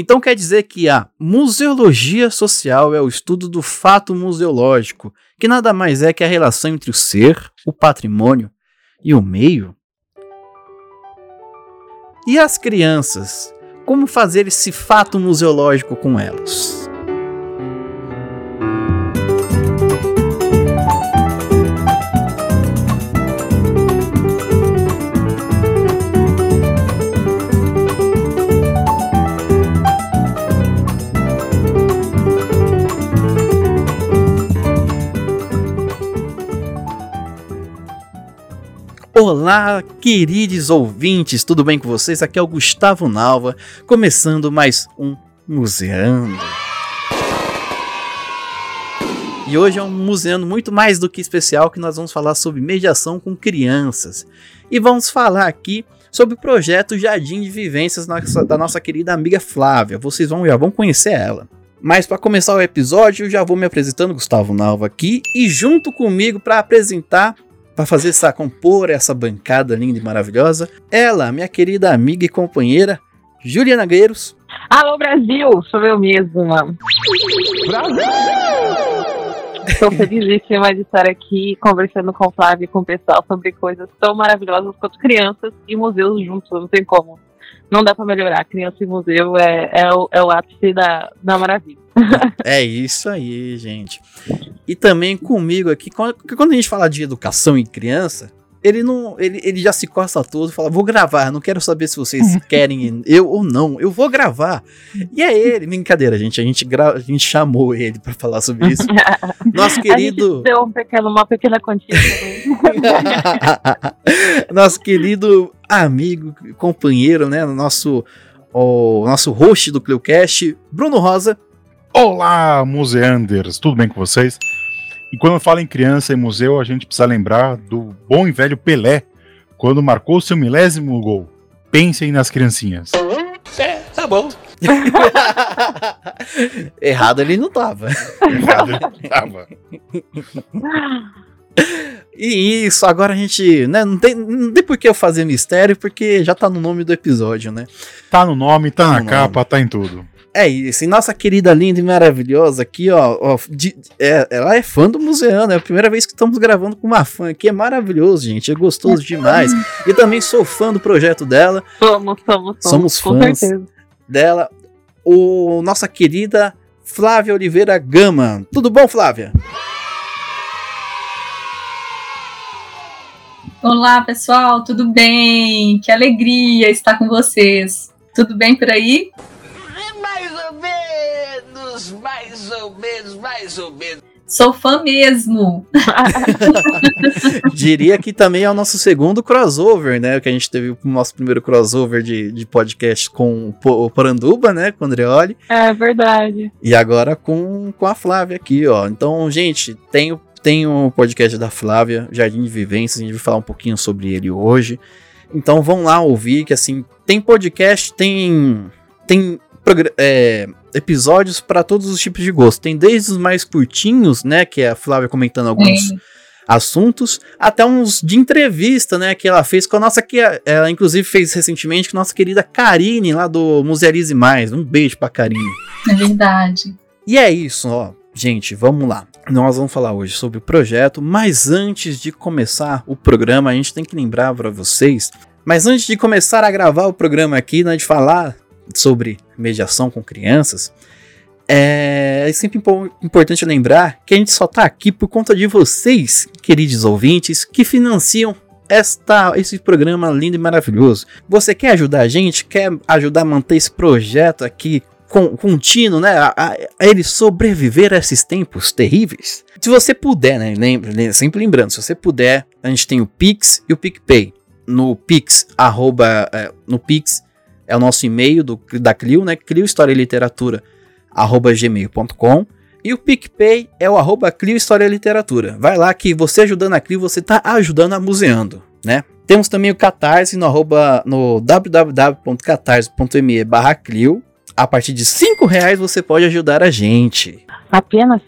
Então quer dizer que a museologia social é o estudo do fato museológico, que nada mais é que a relação entre o ser, o patrimônio e o meio. E as crianças? Como fazer esse fato museológico com elas? Olá, queridos ouvintes, tudo bem com vocês? Aqui é o Gustavo Nalva, começando mais um Museando. E hoje é um museando muito mais do que especial que nós vamos falar sobre mediação com crianças. E vamos falar aqui sobre o projeto Jardim de Vivências da nossa querida amiga Flávia. Vocês vão, já vão conhecer ela. Mas para começar o episódio, eu já vou me apresentando, Gustavo Nalva aqui, e junto comigo para apresentar para fazer essa compor essa bancada linda e maravilhosa, ela, minha querida amiga e companheira, Juliana Gueiros. Alô Brasil, sou eu mesma. Brasil! Estou felizíssima de estar aqui conversando com o Flávio e com o pessoal sobre coisas tão maravilhosas quanto crianças e museus juntos, não tem como. Não dá para melhorar. Criança e museu é, é, o, é o ápice da, da maravilha. é isso aí, gente. E também comigo aqui, quando, quando a gente fala de educação em criança, ele não. Ele, ele já se costa todo e fala: vou gravar, não quero saber se vocês querem eu ou não, eu vou gravar. E é ele, brincadeira, gente. A gente, gra, a gente chamou ele para falar sobre isso. Nosso querido. deu um pequeno, uma pequena quantia Nosso querido amigo, companheiro, né? Nosso, o nosso host do Cleocast, Bruno Rosa. Olá, museanders, tudo bem com vocês? E quando fala em criança e museu, a gente precisa lembrar do bom e velho Pelé, quando marcou seu milésimo gol. Pensem nas criancinhas. É, tá bom. Errado ele não tava. Errado ele não tava. E isso, agora a gente, né, não tem, não tem por que eu fazer mistério, porque já tá no nome do episódio, né? Tá no nome, tá, tá na capa, nome. tá em tudo. É isso. E nossa querida, linda e maravilhosa aqui, ó. ó de, é, ela é fã do Museano. É a primeira vez que estamos gravando com uma fã aqui. É maravilhoso, gente. É gostoso demais. E também sou fã do projeto dela. Somos, somos, somos. Somos fãs dela. O nossa querida Flávia Oliveira Gama. Tudo bom, Flávia? Olá, pessoal, tudo bem? Que alegria estar com vocês. Tudo bem por aí? Mais ou menos, mais ou menos. Sou fã mesmo. Diria que também é o nosso segundo crossover, né? Que a gente teve o nosso primeiro crossover de, de podcast com o Poranduba, né? Com o Andreoli. É verdade. E agora com, com a Flávia aqui, ó. Então, gente, tem, tem o podcast da Flávia, Jardim de Vivências. A gente vai falar um pouquinho sobre ele hoje. Então vão lá ouvir, que assim, tem podcast, tem. Tem é, episódios para todos os tipos de gosto. Tem desde os mais curtinhos, né, que é a Flávia comentando alguns assuntos, até uns de entrevista, né, que ela fez com a nossa que ela inclusive fez recentemente com a nossa querida Karine lá do Musealize Mais. Um beijo para Karine. É verdade. E é isso, ó. Gente, vamos lá. Nós vamos falar hoje sobre o projeto, mas antes de começar o programa, a gente tem que lembrar para vocês mas antes de começar a gravar o programa aqui, né, de falar sobre mediação com crianças, é, é sempre importante lembrar que a gente só está aqui por conta de vocês, queridos ouvintes, que financiam esta, esse programa lindo e maravilhoso. Você quer ajudar a gente? Quer ajudar a manter esse projeto aqui contínuo, né? A, a, a, ele sobreviver a esses tempos terríveis? Se você puder, né? Lembra, sempre lembrando, se você puder, a gente tem o Pix e o PicPay. No Pix, arroba, é, no Pix é o nosso e-mail do, da Clio, né? Clio História e Literatura, arroba gmail.com. E o PicPay é o arroba Clio História e Literatura. Vai lá que você ajudando a Clio, você está ajudando a Museando, né? Temos também o Catarse no, arroba, no www.catarse.me barra Clio. A partir de 5 reais você pode ajudar a gente. Apenas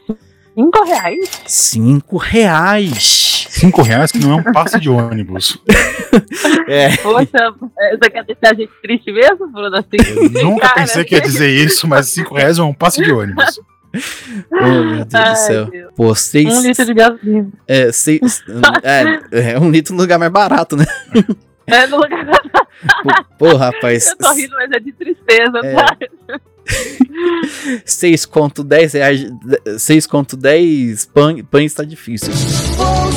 5 reais? 5 reais. 5 reais que não é um passe de ônibus. É, Poxa, é, você quer deixar a gente triste mesmo, Bruno? Assim, Eu nunca Cara, pensei que ia dizer isso, mas 5 reais é um passe de ônibus. oh, meu Deus do Ai, céu. Deus. Pô, seis. Um litro de gasolina. É, seis. é, é um litro no lugar mais barato, né? É no lugar Pô, pô, rapaz. Eu tô rindo, mas é de tristeza, É. tá? 6 conto 10 reais. 6 conto 10 pães, pães tá difícil. Vou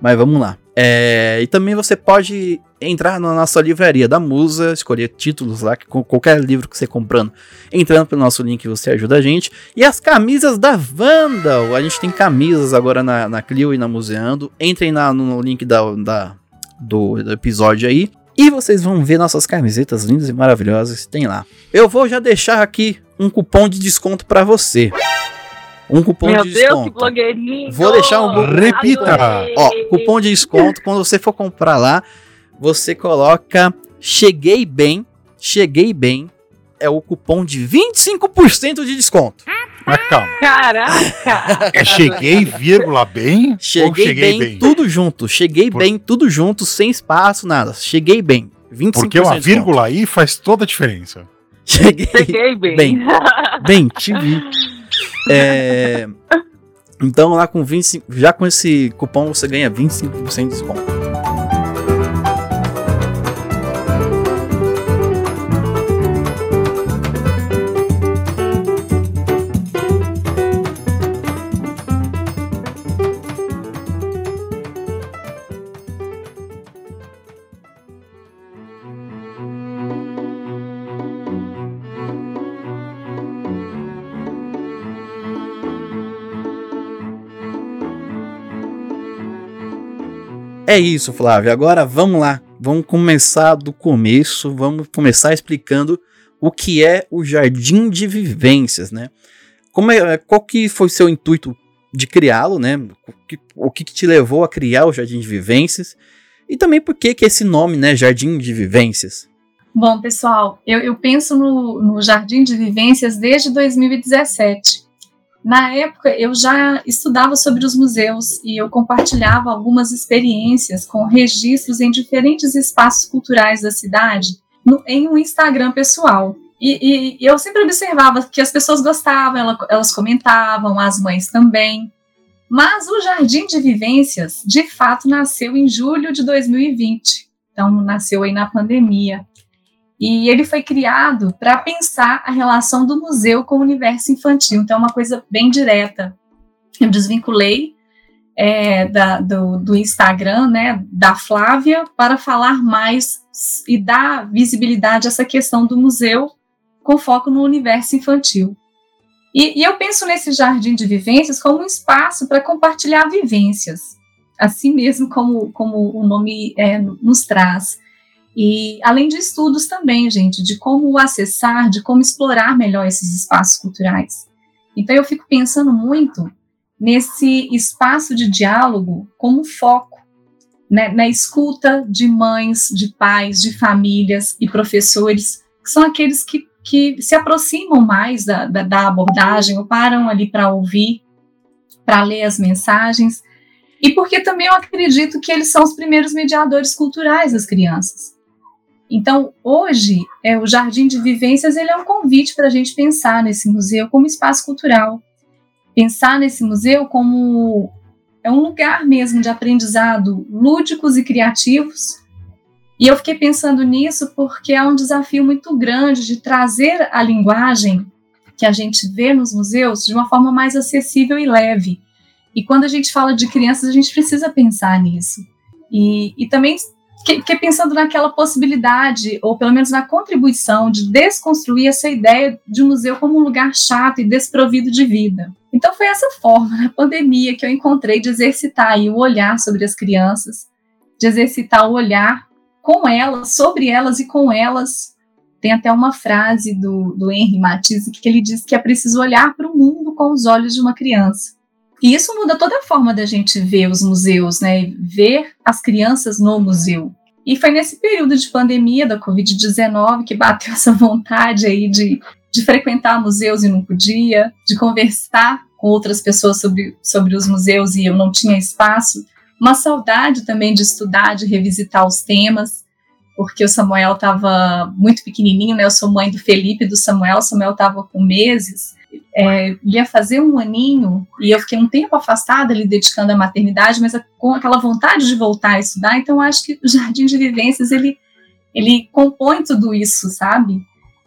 Mas vamos lá. É, e também você pode entrar na nossa livraria da Musa, escolher títulos lá, que qualquer livro que você comprando, entrando pelo nosso link você ajuda a gente. E as camisas da Vandal, a gente tem camisas agora na, na Clio e na Museando. Entrem na- no link da, da- do, do episódio aí. E vocês vão ver nossas camisetas lindas e maravilhosas que tem lá. Eu vou já deixar aqui um cupom de desconto para você. Um cupom Meu de Deus, que desconto. blogueirinho! Vou deixar um Repita. Adorei. Ó, cupom de desconto, quando você for comprar lá, você coloca Cheguei Bem, Cheguei Bem, é o cupom de 25% de desconto. Mas calma. Caraca! É cheguei, vírgula, bem? Cheguei, cheguei bem, tudo junto. Cheguei Por- bem, tudo junto, sem espaço, nada. Cheguei bem. 25% Porque uma vírgula aí faz toda a diferença. Cheguei Cheguei bem. Bem. bem, te vi. É, Então lá com 25, já com esse cupom você ganha 25% de desconto. É isso, Flávio. Agora vamos lá. Vamos começar do começo. Vamos começar explicando o que é o Jardim de Vivências, né? Como é, qual que foi seu intuito de criá-lo, né? O que, o que te levou a criar o Jardim de Vivências? E também por que que esse nome, né? Jardim de Vivências? Bom, pessoal, eu, eu penso no, no Jardim de Vivências desde 2017. Na época, eu já estudava sobre os museus e eu compartilhava algumas experiências com registros em diferentes espaços culturais da cidade no- em um Instagram pessoal. E, e- e eu sempre observava que as pessoas gostavam, ela- elas comentavam, as mães também. Mas o Jardim de Vivências, de fato, nasceu em julho de 2020. Então, nasceu aí na pandemia. E ele foi criado para pensar a relação do museu com o universo infantil. Então, é uma coisa bem direta. Eu desvinculei é, da- do, do Instagram, né, da Flávia, para falar mais e dar visibilidade a essa questão do museu com foco no universo infantil. E, e eu penso nesse jardim de vivências como um espaço para compartilhar vivências, assim mesmo como, como o nome é, nos traz. E além de estudos também, gente, de como acessar, de como explorar melhor esses espaços culturais. Então eu fico pensando muito nesse espaço de diálogo como foco, né, na escuta de mães, de pais, de famílias e professores, que são aqueles que, que se aproximam mais da, da, da abordagem ou param ali para ouvir, para ler as mensagens, e porque também eu acredito que eles são os primeiros mediadores culturais das crianças. Então, hoje, é, o Jardim de Vivências ele é um convite para a gente pensar nesse museu como espaço cultural, pensar nesse museu como é um lugar mesmo de aprendizado lúdicos e criativos. E eu fiquei pensando nisso porque é um desafio muito grande de trazer a linguagem que a gente vê nos museus de uma forma mais acessível e leve. E quando a gente fala de crianças, a gente precisa pensar nisso. E, e também fiquei pensando naquela possibilidade, ou pelo menos na contribuição, de desconstruir essa ideia de um museu como um lugar chato e desprovido de vida. Então foi essa forma, na pandemia, que eu encontrei de exercitar aí o olhar sobre as crianças, de exercitar o olhar com elas, sobre elas e com elas. Tem até uma frase do, do Henry Matisse que ele diz que é preciso olhar para o mundo com os olhos de uma criança. E isso muda toda a forma da gente ver os museus, né? Ver as crianças no museu. E foi nesse período de pandemia da Covid-19 que bateu essa vontade aí de, de frequentar museus e não podia, de conversar com outras pessoas sobre, sobre os museus e eu não tinha espaço, uma saudade também de estudar, de revisitar os temas, porque o Samuel estava muito pequenininho, né? Eu sou mãe do Felipe e do Samuel, o Samuel estava com meses, é, ia fazer um aninho e eu fiquei um tempo afastada ali dedicando à maternidade, mas com aquela vontade de voltar a estudar, então acho que o Jardim de Vivências ele ele compõe tudo isso, sabe?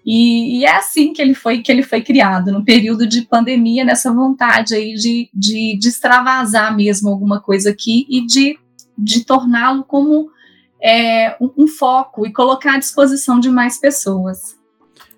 E, e, é assim que ele foi que ele foi criado, no período de pandemia, nessa vontade aí de, de, de extravasar mesmo alguma coisa aqui e de, de torná-lo como é, um, um foco e colocar à disposição de mais pessoas.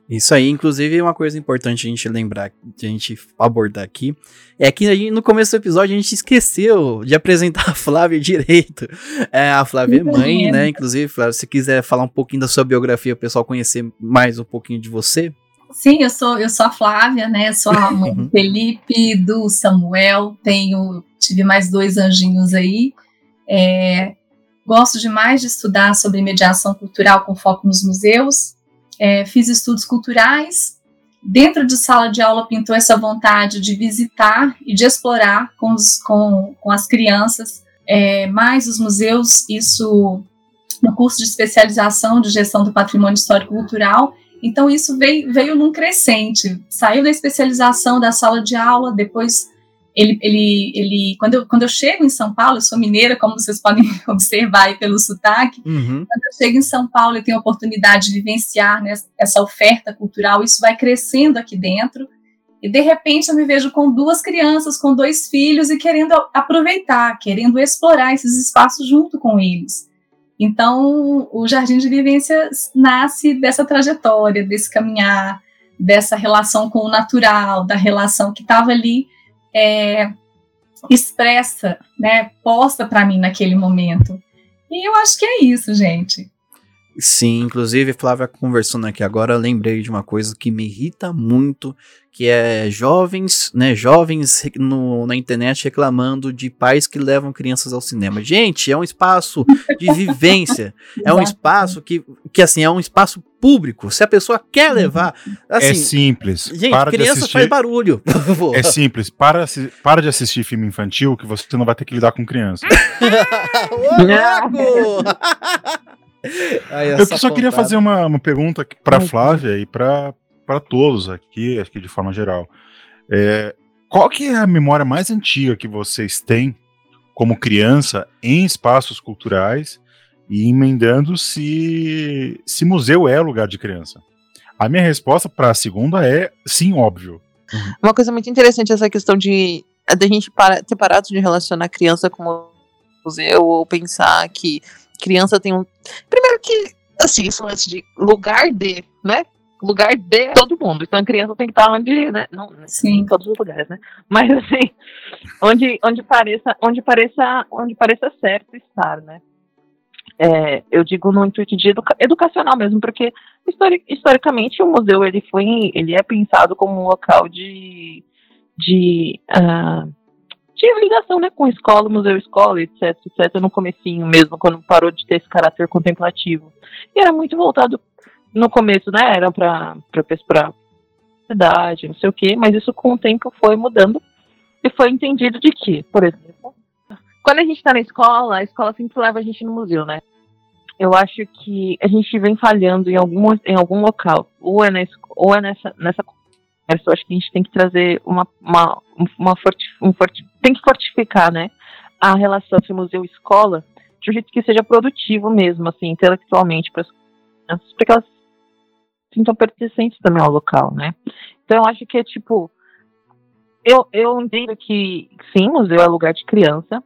Isso aí, inclusive, uma coisa importante a gente lembrar, a gente abordar aqui, é que gente, no começo do episódio a gente esqueceu de apresentar a Flávia direito. É, a Flávia é mãe, né? Inclusive, Flávia, se quiser falar um pouquinho da sua biografia, o pessoal conhecer mais um pouquinho de você. Sim, eu sou, eu sou a Flávia, né? Sou a mãe do Felipe, do Samuel, tenho, tive mais dois anjinhos aí. É, gosto demais de estudar sobre mediação cultural com foco nos museus é, fiz estudos culturais. Dentro de sala de aula pintou essa vontade de visitar e de explorar com, os, com, com as crianças é, mais os museus, isso no curso de especialização de gestão do patrimônio histórico cultural. Então, isso veio, veio num crescente. Saiu da especialização da sala de aula, depois ele, ele, ele quando, eu, quando eu chego em São Paulo, eu sou mineira, como vocês podem observar aí pelo sotaque, uhum. quando eu chego em São Paulo e tenho a oportunidade de vivenciar né, essa oferta cultural, isso vai crescendo aqui dentro, e de repente eu me vejo com duas crianças, com dois filhos, e querendo aproveitar, querendo explorar esses espaços junto com eles. Então, o Jardim de Vivência nasce dessa trajetória, desse caminhar, dessa relação com o natural, da relação que estava ali é, expressa, né, posta para mim naquele momento. E eu acho que é isso, gente. Sim, inclusive, Flávia conversando aqui agora, lembrei de uma coisa que me irrita muito, que é jovens, né, jovens no, na internet reclamando de pais que levam crianças ao cinema. Gente, é um espaço de vivência, é um espaço que, que, assim, é um espaço público. Se a pessoa quer uhum. levar, assim, é simples. Gente, para criança assistir... faz barulho. é simples. Para, para de assistir filme infantil que você não vai ter que lidar com criança. Ô, Aí, eu só queria fazer uma, uma pergunta para Flávia e para todos aqui, aqui de forma geral. É, qual que é a memória mais antiga que vocês têm como criança em espaços culturais e emendando se, se museu é lugar de criança? A minha resposta para a segunda é sim, óbvio. Uma coisa muito interessante é essa questão de a gente para, ter parado de relacionar criança com museu ou pensar que criança tem um. Primeiro que, assim, isso antes de lugar de, né? Lugar de todo mundo. Então a criança tem que estar onde, né? Não, Sim. em todos os lugares, né? Mas assim, onde, onde pareça, onde pareça, onde pareça certo estar, né? É, eu digo no intuito de educa educacional mesmo, porque histori historicamente o museu ele foi, ele é pensado como um local de, de uh, tinha ligação, né, com escola, museu, escola, etc, etc, no comecinho mesmo, quando parou de ter esse caráter contemplativo. E era muito voltado no começo, né, era para para cidade, não sei o quê, mas isso com o tempo foi mudando e foi entendido de que, por exemplo, quando a gente está na escola, a escola sempre leva a gente no museu, né? Eu acho que a gente vem falhando em algum, em algum local, ou é, na, ou é nessa, nessa eu acho que a gente tem que trazer uma, uma, uma forti, um forti, tem que fortificar, né, a relação entre museu e escola de um jeito que seja produtivo mesmo, assim, intelectualmente para as crianças, para que elas sintam pertencentes também ao local, né. Então eu acho que é tipo, eu, eu entendo que sim, museu é lugar de criança,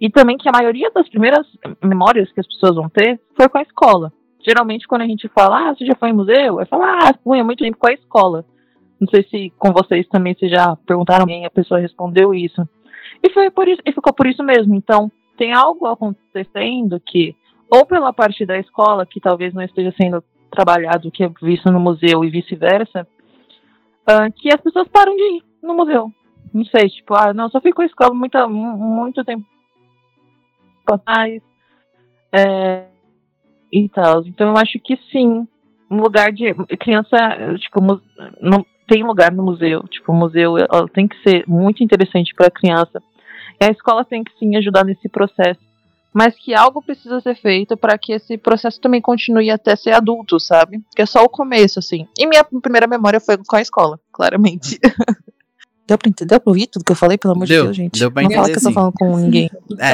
e também que a maioria das primeiras memórias que as pessoas vão ter foi com a escola. Geralmente, quando a gente fala, ah, você já foi em museu? Eu falo, ah, fui há muito tempo com a escola. Não sei se com vocês também vocês já perguntaram alguém, a pessoa respondeu isso. E foi por isso, e ficou por isso mesmo. Então, tem algo acontecendo que, ou pela parte da escola, que talvez não esteja sendo trabalhado, que é visto no museu e vice-versa, uh, que as pessoas param de ir no museu. Não sei, tipo, ah, não, só fico com a escola muito, muito tempo atrás. É, e tal. Então eu acho que sim, um lugar de criança, tipo, não tem lugar no museu. Tipo, o museu tem que ser muito interessante para a criança. E a escola tem que sim ajudar nesse processo. Mas que algo precisa ser feito para que esse processo também continue até ser adulto, sabe? Que é só o começo, assim. E minha primeira memória foi com a escola, claramente. Deu pra entender? Deu pra ouvir tudo que eu falei, pelo amor Deu, de Deus, gente? deu pra não fala entender, que eu tô sim. falando com ninguém. É,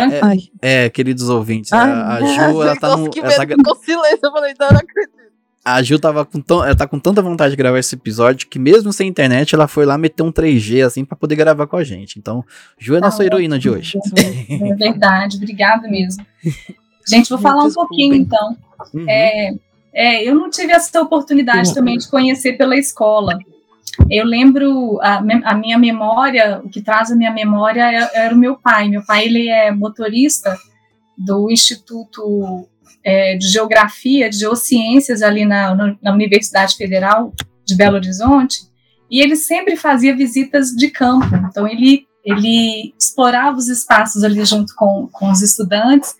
é, é, queridos ouvintes, Ai, a, a Ju, ela tá no. que ela tá medo, ficou silêncio. Eu falei, não, não acredito. A Ju tava com, tão, ela tá com tanta vontade de gravar esse episódio que mesmo sem internet ela foi lá meter um 3G assim pra poder gravar com a gente. Então, Ju é nossa Ah, heroína de hoje. É verdade, obrigada mesmo. Gente, vou falar um pouquinho então. Uhum. É, é, eu não tive essa oportunidade Sim. também de conhecer pela escola. Eu lembro, a, a minha memória, o que traz a minha memória é- era o meu pai. Meu pai, ele é motorista do Instituto é, de Geografia, de Geociências ali na, na- Universidade Federal de Belo Horizonte, e ele sempre fazia visitas de campo. Então, ele, ele explorava os espaços ali junto com, com os estudantes,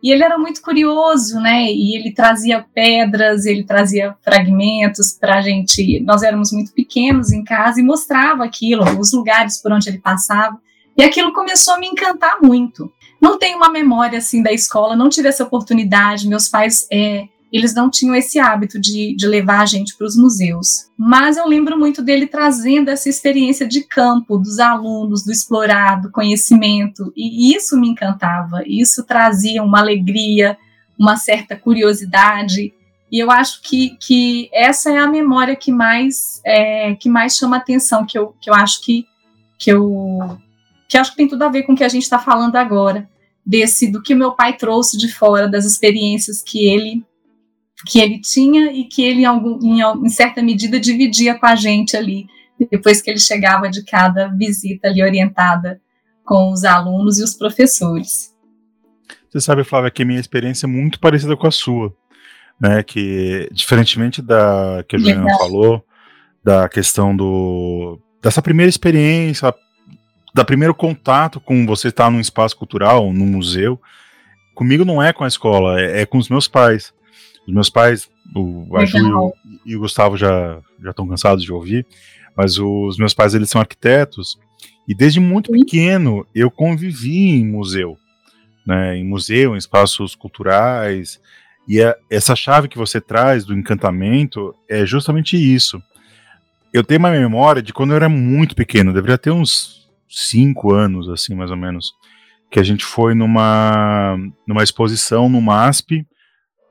e ele era muito curioso, né? E ele trazia pedras, ele trazia fragmentos para a gente. Nós éramos muito pequenos em casa e mostrava aquilo, os lugares por onde ele passava. E aquilo começou a me encantar muito. Não tenho uma memória assim da escola, não tive essa oportunidade. Meus pais, é, eles não tinham esse hábito de, de levar a gente para os museus. Mas eu lembro muito dele trazendo essa experiência de campo, dos alunos, do explorar, do conhecimento. E isso me encantava. Isso trazia uma alegria, uma certa curiosidade. E eu acho que, que essa é a memória que mais, é, que mais chama atenção, que eu, que eu acho que, que eu que acho que tem tudo a ver com o que a gente está falando agora, desse do que meu pai trouxe de fora, das experiências que ele que ele tinha e que ele, em, algum, em, em certa medida, dividia com a gente ali, depois que ele chegava de cada visita ali orientada com os alunos e os professores. Você sabe, Flávia, que a minha experiência é muito parecida com a sua, né? Que diferentemente da que a Juliana falou, da questão do dessa primeira experiência, da primeiro contato com você estar num espaço cultural, num museu, comigo não é com a escola, é, é com os meus pais. Os meus pais, o, a Ju e o, e o Gustavo já já estão cansados de ouvir, mas os meus pais eles são arquitetos e desde muito Sim. pequeno eu convivi em museu né, em museu, em espaços culturais. E é- essa chave que você traz do encantamento é justamente isso. Eu tenho uma memória de quando eu era muito pequeno, deveria ter uns cinco anos, assim, mais ou menos, que a gente foi numa, numa exposição no MASP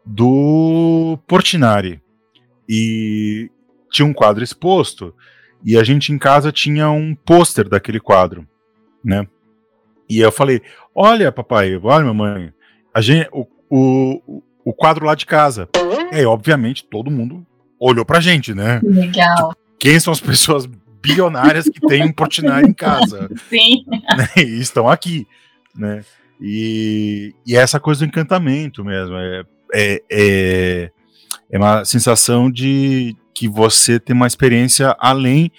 do Portinari. E tinha um quadro exposto, e a gente em casa tinha um pôster daquele quadro, né? E eu falei, olha, papai, olha, mamãe, a gente, o, o, o quadro lá de casa. E aí, obviamente, todo mundo olhou pra gente, né? Legal. Quem são as pessoas bilionárias que têm um Portinari em casa? Sim. né, e estão aqui, né? E, e é essa coisa do encantamento mesmo, é, é, é, é uma sensação de que você tem uma experiência além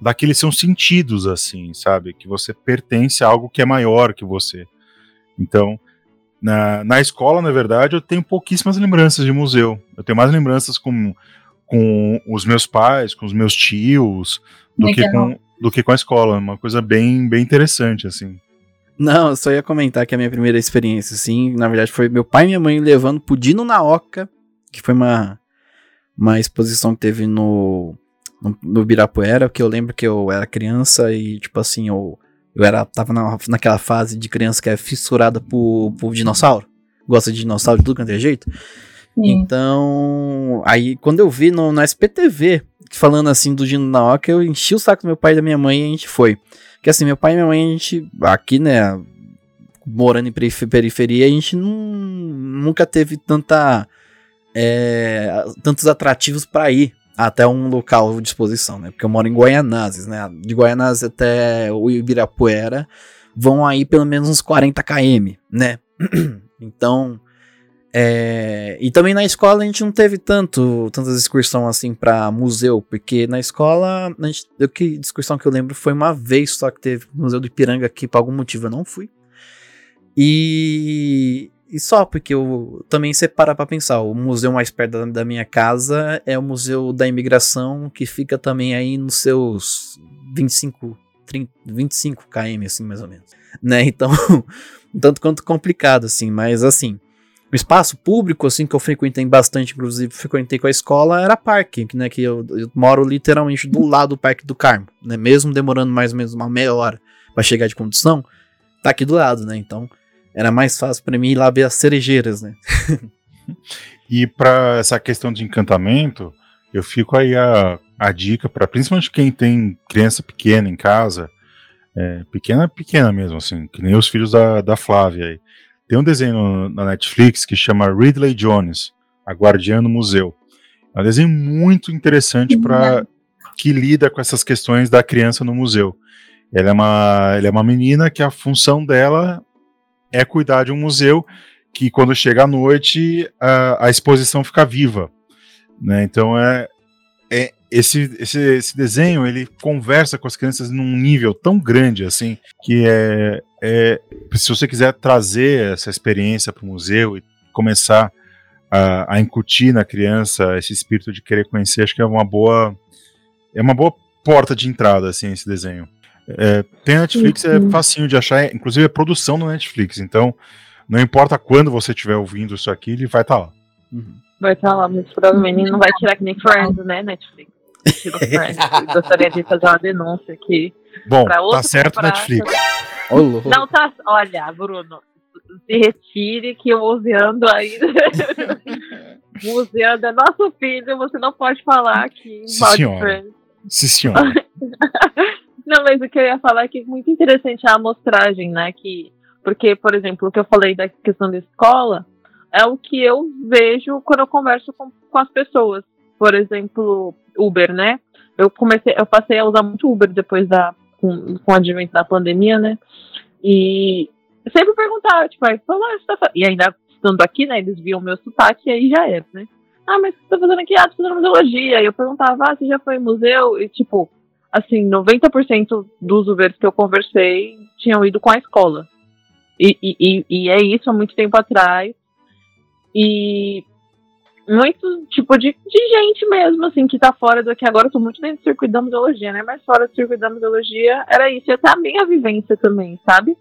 daqueles seus sentidos, assim, sabe? Que você pertence a algo que é maior que você. Então, na, na escola, na verdade, eu tenho pouquíssimas lembranças de museu. Eu tenho mais lembranças com, com os meus pais, com os meus tios, do que, com, do que com a escola. Uma coisa bem, bem interessante, assim. Não, eu só ia comentar que a minha primeira experiência, assim, na verdade, foi meu pai e minha mãe levando pro Dino na Oca, que foi uma, uma exposição que teve no, no, no Ibirapuera, que eu lembro que eu era criança e, tipo assim, eu, eu era, tava na, naquela fase de criança que é fissurada por, por dinossauro. Gosta de dinossauro de tudo quanto é jeito. Então, aí quando eu vi no, no SPTV falando assim do Dino na Oca, eu enchi o saco do meu pai e da minha mãe e a gente foi. Porque assim, meu pai e minha mãe, a gente, aqui, né, morando em perif- periferia, a gente não, nunca teve tanta, é, tantos atrativos para ir até um local de exposição, né? Porque eu moro em Guaianazes, né? De Guaianazes até o Ibirapuera vão aí pelo menos uns 40 km, né? então, é, e também na escola a gente não teve tanto, tantas excursões assim pra museu, porque na escola, a gente, eu que excursão que eu lembro foi uma vez só que teve no Museu do Ipiranga aqui, por algum motivo eu não fui. E, E só porque eu também separa pra pensar, o museu mais perto da, da minha casa é o Museu da Imigração, que fica também aí nos seus 25, 30, 25 km, assim, mais ou menos. Né? Então, tanto quanto complicado, assim, mas assim. O espaço público, assim, que eu frequentei bastante, inclusive frequentei com a escola, era parque, né? Que eu, eu moro literalmente do lado do Parque do Carmo, né? Mesmo demorando mais ou menos uma meia hora para chegar de condução, tá aqui do lado, né? Então, era mais fácil para mim ir lá ver as cerejeiras, né? E para essa questão de encantamento, eu fico aí a, a dica para principalmente quem tem criança pequena em casa, é, pequena, pequena mesmo, assim, que nem os filhos da, da Flávia aí. Tem um desenho na Netflix que chama Ridley Jones, A Guardiã no Museu. É um desenho muito interessante para que lida com essas questões da criança no museu. Ela é, uma, ela é uma menina que a função dela é cuidar de um museu que quando chega à noite a, a exposição fica viva. Né? Então é, é esse, esse, esse desenho ele conversa com as crianças num nível tão grande assim que é, é se você quiser trazer essa experiência para o museu e começar a, a, incutir na criança esse espírito de querer conhecer acho que é uma boa é uma boa porta de entrada assim esse desenho é, tem Netflix é facinho de achar inclusive é produção no Netflix então não importa quando você estiver ouvindo isso aqui ele vai estar tá lá Uhum. Vai estar lá, mas provavelmente não vai tirar que nem Friends, né, Netflix? Gostaria de fazer uma denúncia aqui. bom Pra tá outro certo comprar- Netflix. Não tá. Olha, Bruno, se retire que o Museando aí. Museando é nosso filho, você não pode falar aqui Sim, senhora. Sim senhora Não, mas o que eu ia falar é que é muito interessante a amostragem, né? Que, porque, por exemplo, o que eu falei da questão da escola é o que eu vejo quando eu converso com, com as pessoas. Por exemplo, Uber, né? Eu comecei, eu passei a usar muito Uber depois da com, com o advento da pandemia, né? E sempre perguntava, tipo, aí, "Pô, mas você tá fa-" e ainda estando aqui, né? Eles viam meu sotaque e aí já era, né? Ah, mas que você tá fazendo aqui? Ah, tô fazendo museologia. E eu perguntava, ah, você já foi em museu? E tipo, assim, 90% dos Ubers que eu conversei tinham ido com a escola. E, e, e é isso há muito tempo atrás. E muito tipo de, de gente mesmo, assim, que tá fora do que agora eu tô muito dentro do circuito da museologia, né? Mas fora do circuito da museologia era isso. E até a minha vivência também, sabe?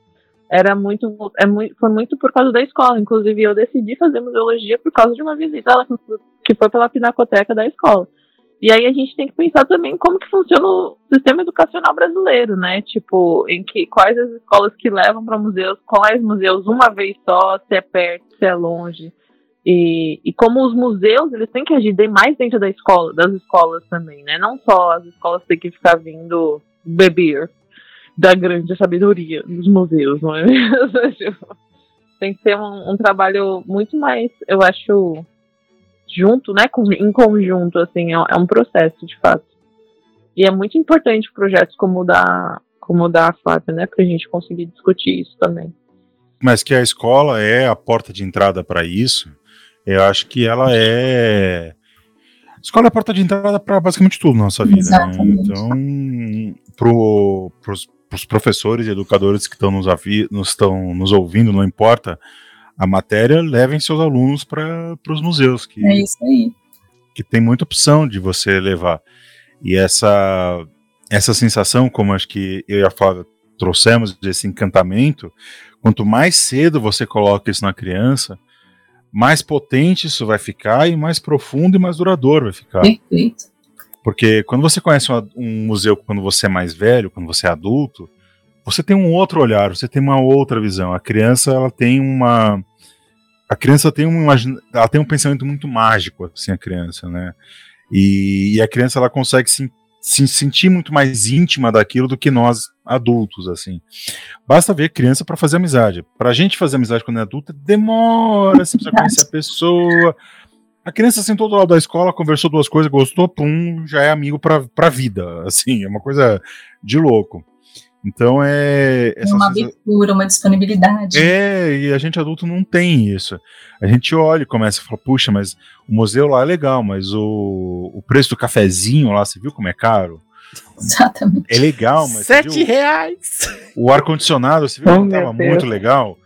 Era muito, é muito. Foi muito por causa da escola. Inclusive, eu decidi fazer museologia por causa de uma visita que foi pela pinacoteca da escola. E aí a gente tem que pensar também como que funciona o sistema educacional brasileiro, né? Tipo, em que quais as escolas que levam para museus, quais museus uma vez só, se é perto, se é longe. E, e como os museus, eles têm que agir mais dentro da escola, das escolas também, né? Não só as escolas têm que ficar vindo beber da grande sabedoria dos museus, não é tem que ser um, um trabalho muito mais, eu acho, junto, né? Em conjunto, assim, é, é um processo, de fato. E é muito importante projetos como o da, como da Flávia, né? Pra gente conseguir discutir isso também. mas que a escola é a porta de entrada para isso, eu acho que ela é. A escola é a porta de entrada para basicamente tudo na nossa vida. Né? Então, pro, pros, pros professores e educadores que estão nos, nos, nos ouvindo, não importa a matéria, levem seus alunos para os museus, que, É isso aí. que tem muita opção de você levar. E essa, essa sensação, como acho que eu e a Flávia trouxemos, desse encantamento, quanto mais cedo você coloca isso na criança, mais potente isso vai ficar e mais profundo e mais duradouro vai ficar. Perfeito. Porque quando você conhece uma- um museu quando você é mais velho, quando você é adulto, você tem um outro olhar, você tem uma outra visão. A criança, ela tem uma a criança tem um ela tem um pensamento muito mágico, assim, a criança, né? E, e a criança ela consegue se, se sentir muito mais íntima daquilo do que nós adultos, assim. Basta ver criança para fazer amizade. Pra gente fazer amizade quando é adulta, demora, você precisa conhecer a pessoa. A criança sentou do lado da escola, conversou duas coisas, gostou, pum, já é amigo pra, pra vida, assim, é uma coisa de louco. Então é. Essa uma abertura, uma disponibilidade. é, e a gente adulto não tem isso. A gente olha e começa a falar, puxa, mas o museu lá é legal, mas o, o preço do cafezinho lá, você viu como é caro? Exatamente. É legal, mas Sete viu reais! o ar-condicionado, você viu Oh, como meu tava Deus. muito legal?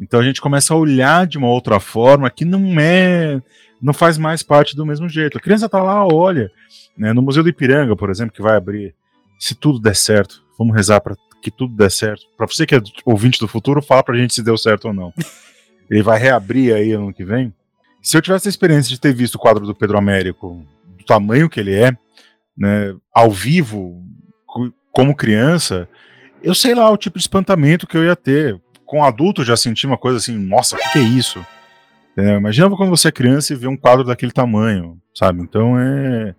Então a gente começa a olhar de uma outra forma que não é, não faz mais parte do mesmo jeito. A criança tá lá, olha, né, no Museu do Ipiranga, por exemplo, que vai abrir, se tudo der certo, vamos rezar para que tudo der certo. Para você que é ouvinte do futuro, fala pra gente se deu certo ou não. Ele vai reabrir aí ano que vem. Se eu tivesse a experiência de ter visto o quadro do Pedro Américo, do tamanho que ele é, né, ao vivo, como criança, eu sei lá o tipo de espantamento que eu ia ter. Com adulto já senti uma coisa assim, nossa, o que, que, é isso? É, imagina quando você é criança e vê um quadro daquele tamanho, sabe? Então é,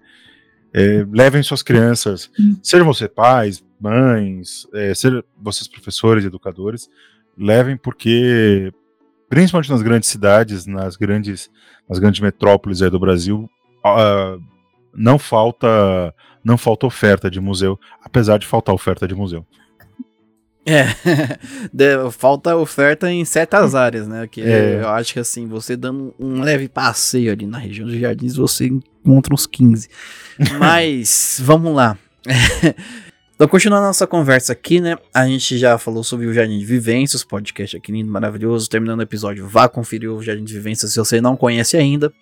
é levem suas crianças, hum. sejam você pais, mães, é, sejam vocês professores, educadores, levem porque principalmente nas grandes cidades, nas grandes, nas grandes metrópoles do Brasil, uh, não falta não falta oferta de museu, apesar de faltar oferta de museu. É, falta oferta em certas áreas, né? Que é. eu acho que assim, você dando um leve passeio ali na região dos jardins, você encontra uns 15. Mas, vamos lá. Então, continuando a nossa conversa aqui, né? A gente já falou sobre o Jardim de Vivências, podcast aqui lindo, maravilhoso. Terminando o episódio, vá conferir o Jardim de Vivências se você não conhece ainda.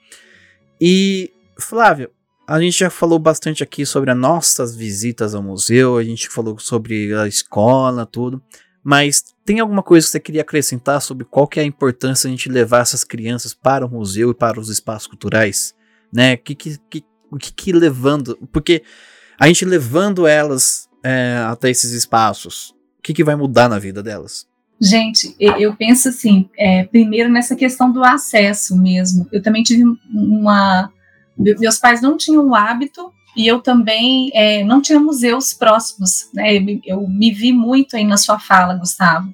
E, Flávio, a gente já falou bastante aqui sobre as nossas visitas ao museu, a gente falou sobre a escola, tudo. Mas tem alguma coisa que você queria acrescentar sobre qual que é a importância de a gente levar essas crianças para o museu e para os espaços culturais? Né? Que, que, que, o que, que levando. Porque a gente levando elas é, até esses espaços? O que, que vai mudar na vida delas? Gente, eu penso assim, é, primeiro nessa questão do acesso mesmo. Eu também tive uma. Meus pais não tinham o hábito e eu também é, não tinha museus próximos, né? Eu, eu me vi muito aí na sua fala, Gustavo.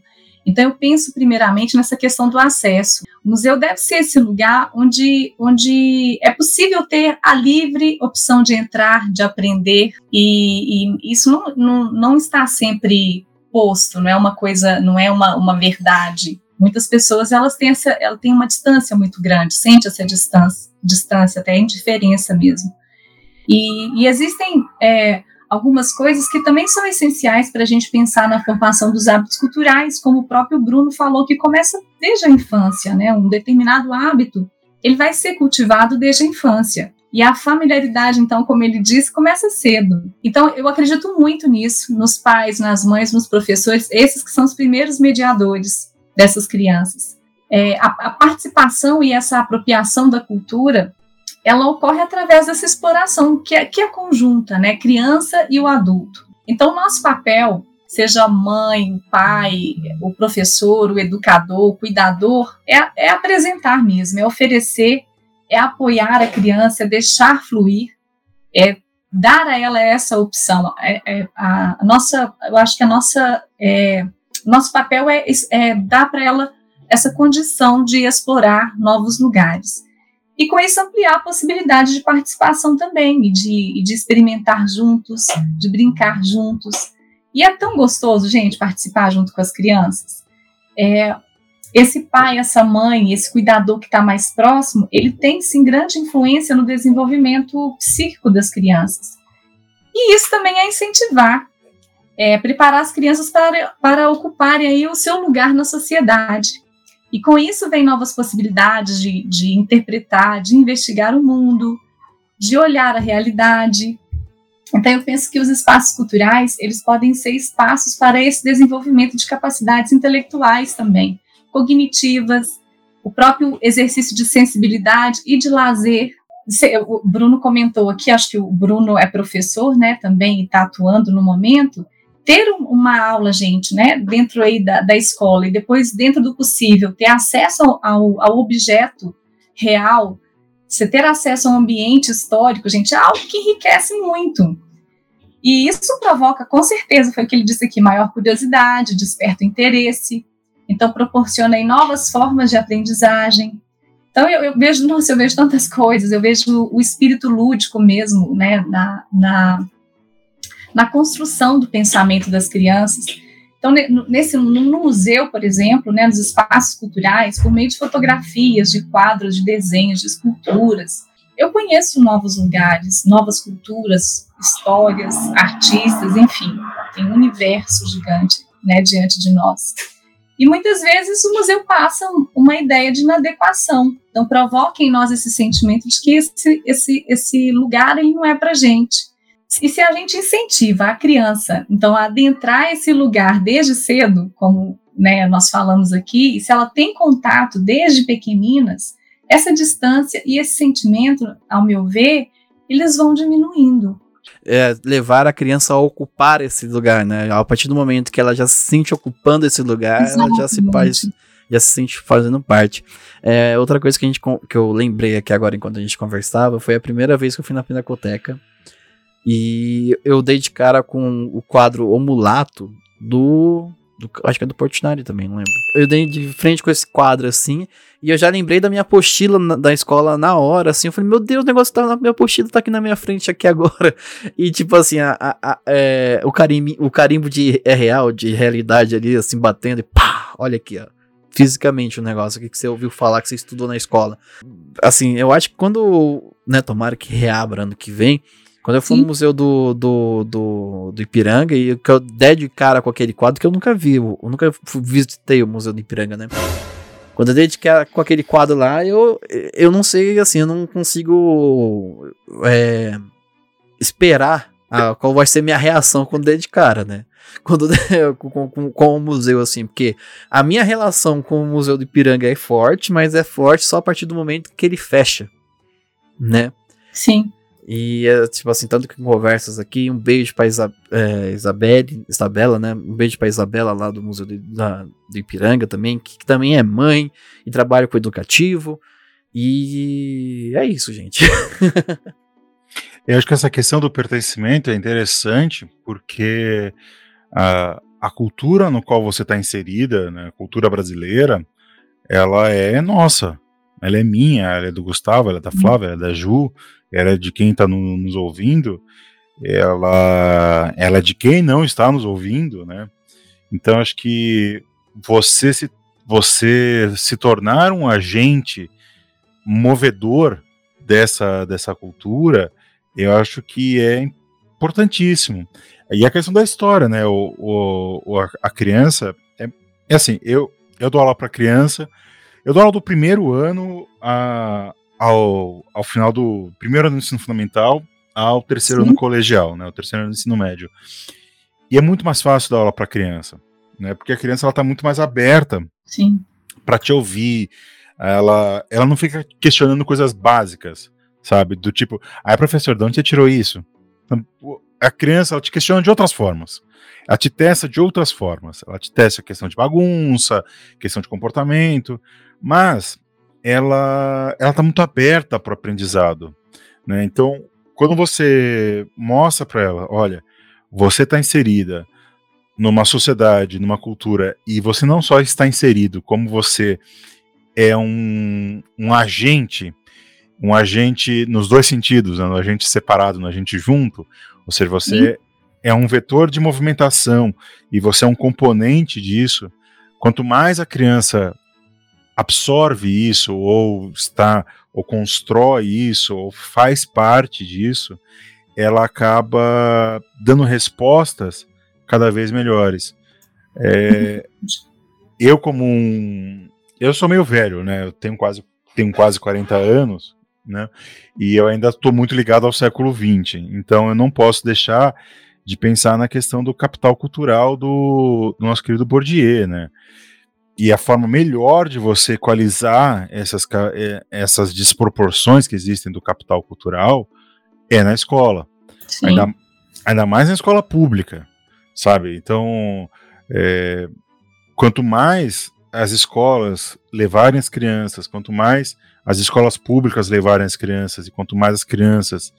Então, eu penso primeiramente nessa questão do acesso. O museu deve ser esse lugar onde, onde é possível ter a livre opção de entrar, de aprender, e, e isso não, não, não está sempre posto, não é uma coisa, não é uma, uma verdade. Muitas pessoas elas têm, essa, elas têm uma distância muito grande, sente essa distância, distância até indiferença mesmo. E, e existem é, algumas coisas que também são essenciais para a gente pensar na formação dos hábitos culturais, como o próprio Bruno falou, que começa desde a infância, né? Um determinado hábito, ele vai ser cultivado desde a infância. E a familiaridade, então, como ele disse, começa cedo. Então, eu acredito muito nisso, nos pais, nas mães, nos professores, esses que são os primeiros mediadores dessas crianças. É, a, a participação e essa apropriação da cultura ela ocorre através dessa exploração, que é, que é conjunta, né? Criança e o adulto. Então, nosso papel, seja mãe, pai, o professor, o educador, o cuidador, é, é apresentar mesmo, é oferecer, é apoiar a criança, é deixar fluir, é dar a ela essa opção. É, é, a, nossa, eu acho que a nossa, é, nosso papel é, é dar para ela essa condição de explorar novos lugares e com isso ampliar a possibilidade de participação também, e de, e de experimentar juntos, de brincar juntos. E é tão gostoso, gente, participar junto com as crianças. É, esse pai, essa mãe, esse cuidador que está mais próximo, ele tem sim grande influência no desenvolvimento psíquico das crianças. E isso também é incentivar, é, preparar as crianças para, para ocuparem aí o seu lugar na sociedade. E com isso vem novas possibilidades de, de interpretar, de investigar o mundo, de olhar a realidade. Então eu penso que os espaços culturais, eles podem ser espaços para esse desenvolvimento de capacidades intelectuais também, cognitivas, o próprio exercício de sensibilidade e de lazer. O Bruno comentou aqui, acho que o Bruno é professor, né, também está atuando no momento, ter uma aula, gente, né, dentro aí da, da escola e depois, dentro do possível, ter acesso ao, ao objeto real, você ter acesso ao ambiente histórico, gente, é algo que enriquece muito. E isso provoca, com certeza, foi o que ele disse aqui, maior curiosidade, desperta interesse, então proporciona aí novas formas de aprendizagem. Então eu, eu, vejo, nossa, eu vejo tantas coisas, eu vejo o espírito lúdico mesmo, né, na, na na construção do pensamento das crianças. Então, nesse, no museu, por exemplo, né, nos espaços culturais, por meio de fotografias, de quadros, de desenhos, de esculturas, eu conheço novos lugares, novas culturas, histórias, artistas, enfim, tem um universo gigante né, diante de nós. E muitas vezes o museu passa uma ideia de inadequação. Então, provoca em nós esse sentimento de que esse, esse, esse lugar ele não é para gente. E se a gente incentiva a criança, então, a adentrar esse lugar desde cedo, como né, nós falamos aqui, e se ela tem contato desde pequeninas, essa distância e esse sentimento, ao meu ver, eles vão diminuindo é, levar a criança a ocupar esse lugar, né? A partir do momento que ela já se sente ocupando esse lugar, Exatamente. ela já se faz, já se sente fazendo parte. É, outra coisa que, a gente, que eu lembrei aqui agora enquanto a gente conversava foi a primeira vez que eu fui na Pinacoteca e eu dei de cara com o quadro O Mulato do do, acho que é do Portinari também, não lembro. Eu dei de frente com esse quadro assim, e eu já lembrei da minha apostila na, da escola na hora, assim. Eu falei, meu Deus, o negócio tá na minha apostila, tá aqui na minha frente aqui agora. E tipo assim, a, a, a, é, o, carimbo, o carimbo de é real, de realidade ali, assim, batendo, e pá, olha aqui, ó. Fisicamente o negócio, o que você ouviu falar que você estudou na escola. Assim, eu acho que quando, né, tomara que reabra ano que vem, quando eu fui Sim. no museu do, do, do, do, Ipiranga e que eu der de cara com aquele quadro que eu nunca vi, eu nunca visitei o museu do Ipiranga, né? Quando eu dei de cara com aquele quadro lá, eu, eu não sei, assim, eu não consigo é, esperar a, qual vai ser minha reação quando der de cara, né? Quando com, com, com, o museu, assim, porque a minha relação com o museu do Ipiranga é forte, mas é forte só a partir do momento que ele fecha, né? Sim. E, é, tipo assim, tanto que conversas aqui, um beijo pra Isa, é, Isabelle, Isabela, né? Um beijo pra Isabela lá do Museu de, da, do Ipiranga também, que, que, também é mãe e trabalha com educativo. E é isso, gente. Eu acho que essa questão do pertencimento é interessante porque a, a cultura no qual você está inserida, né, a cultura brasileira, ela é nossa. Ela é minha, ela é do Gustavo, ela é da uhum. Flávia, ela é da Ju, ela é de quem está no, nos ouvindo, ela, ela é de quem não está nos ouvindo, né? Então acho que você se, você se tornar um agente movedor dessa, dessa cultura, eu acho que é importantíssimo. E a questão da história, né? O, o, a criança é, é assim, eu, eu dou aula para criança, eu dou aula do primeiro ano a, ao, ao final do primeiro ano do ensino fundamental ao terceiro Sim. ano colegial, né, o terceiro ano do ensino médio. E é muito mais fácil dar aula para criança, né, porque a criança ela tá muito mais aberta para te ouvir, ela, ela não fica questionando coisas básicas, sabe, do tipo, ah, professor, de onde você tirou isso? Então, a criança ela te questiona de outras formas. Ela te testa de outras formas. Ela te testa a questão de bagunça, questão de comportamento, mas ela ela está muito aberta para o aprendizado, né? Então, quando você mostra para ela, olha, você está inserida numa sociedade, numa cultura, e você não só está inserido, como você é um, um agente, um agente nos dois sentidos, né? um agente separado, um agente junto, ou seja, você é um vetor de movimentação e você é um componente disso. Quanto mais a criança absorve isso ou está ou constrói isso ou faz parte disso, ela acaba dando respostas cada vez melhores. É, eu como um, eu sou meio velho, né? Eu tenho quase tenho quase 40 anos, né? E eu ainda estou muito ligado ao século XX. Então eu não posso deixar de pensar na questão do capital cultural do, do nosso querido Bourdieu, né? E a forma melhor de você equalizar essas, é, essas desproporções que existem do capital cultural é na escola. Ainda, ainda, mais na escola pública, sabe? Então, é, quanto mais as escolas levarem as crianças, quanto mais as escolas públicas levarem as crianças, e quanto mais as crianças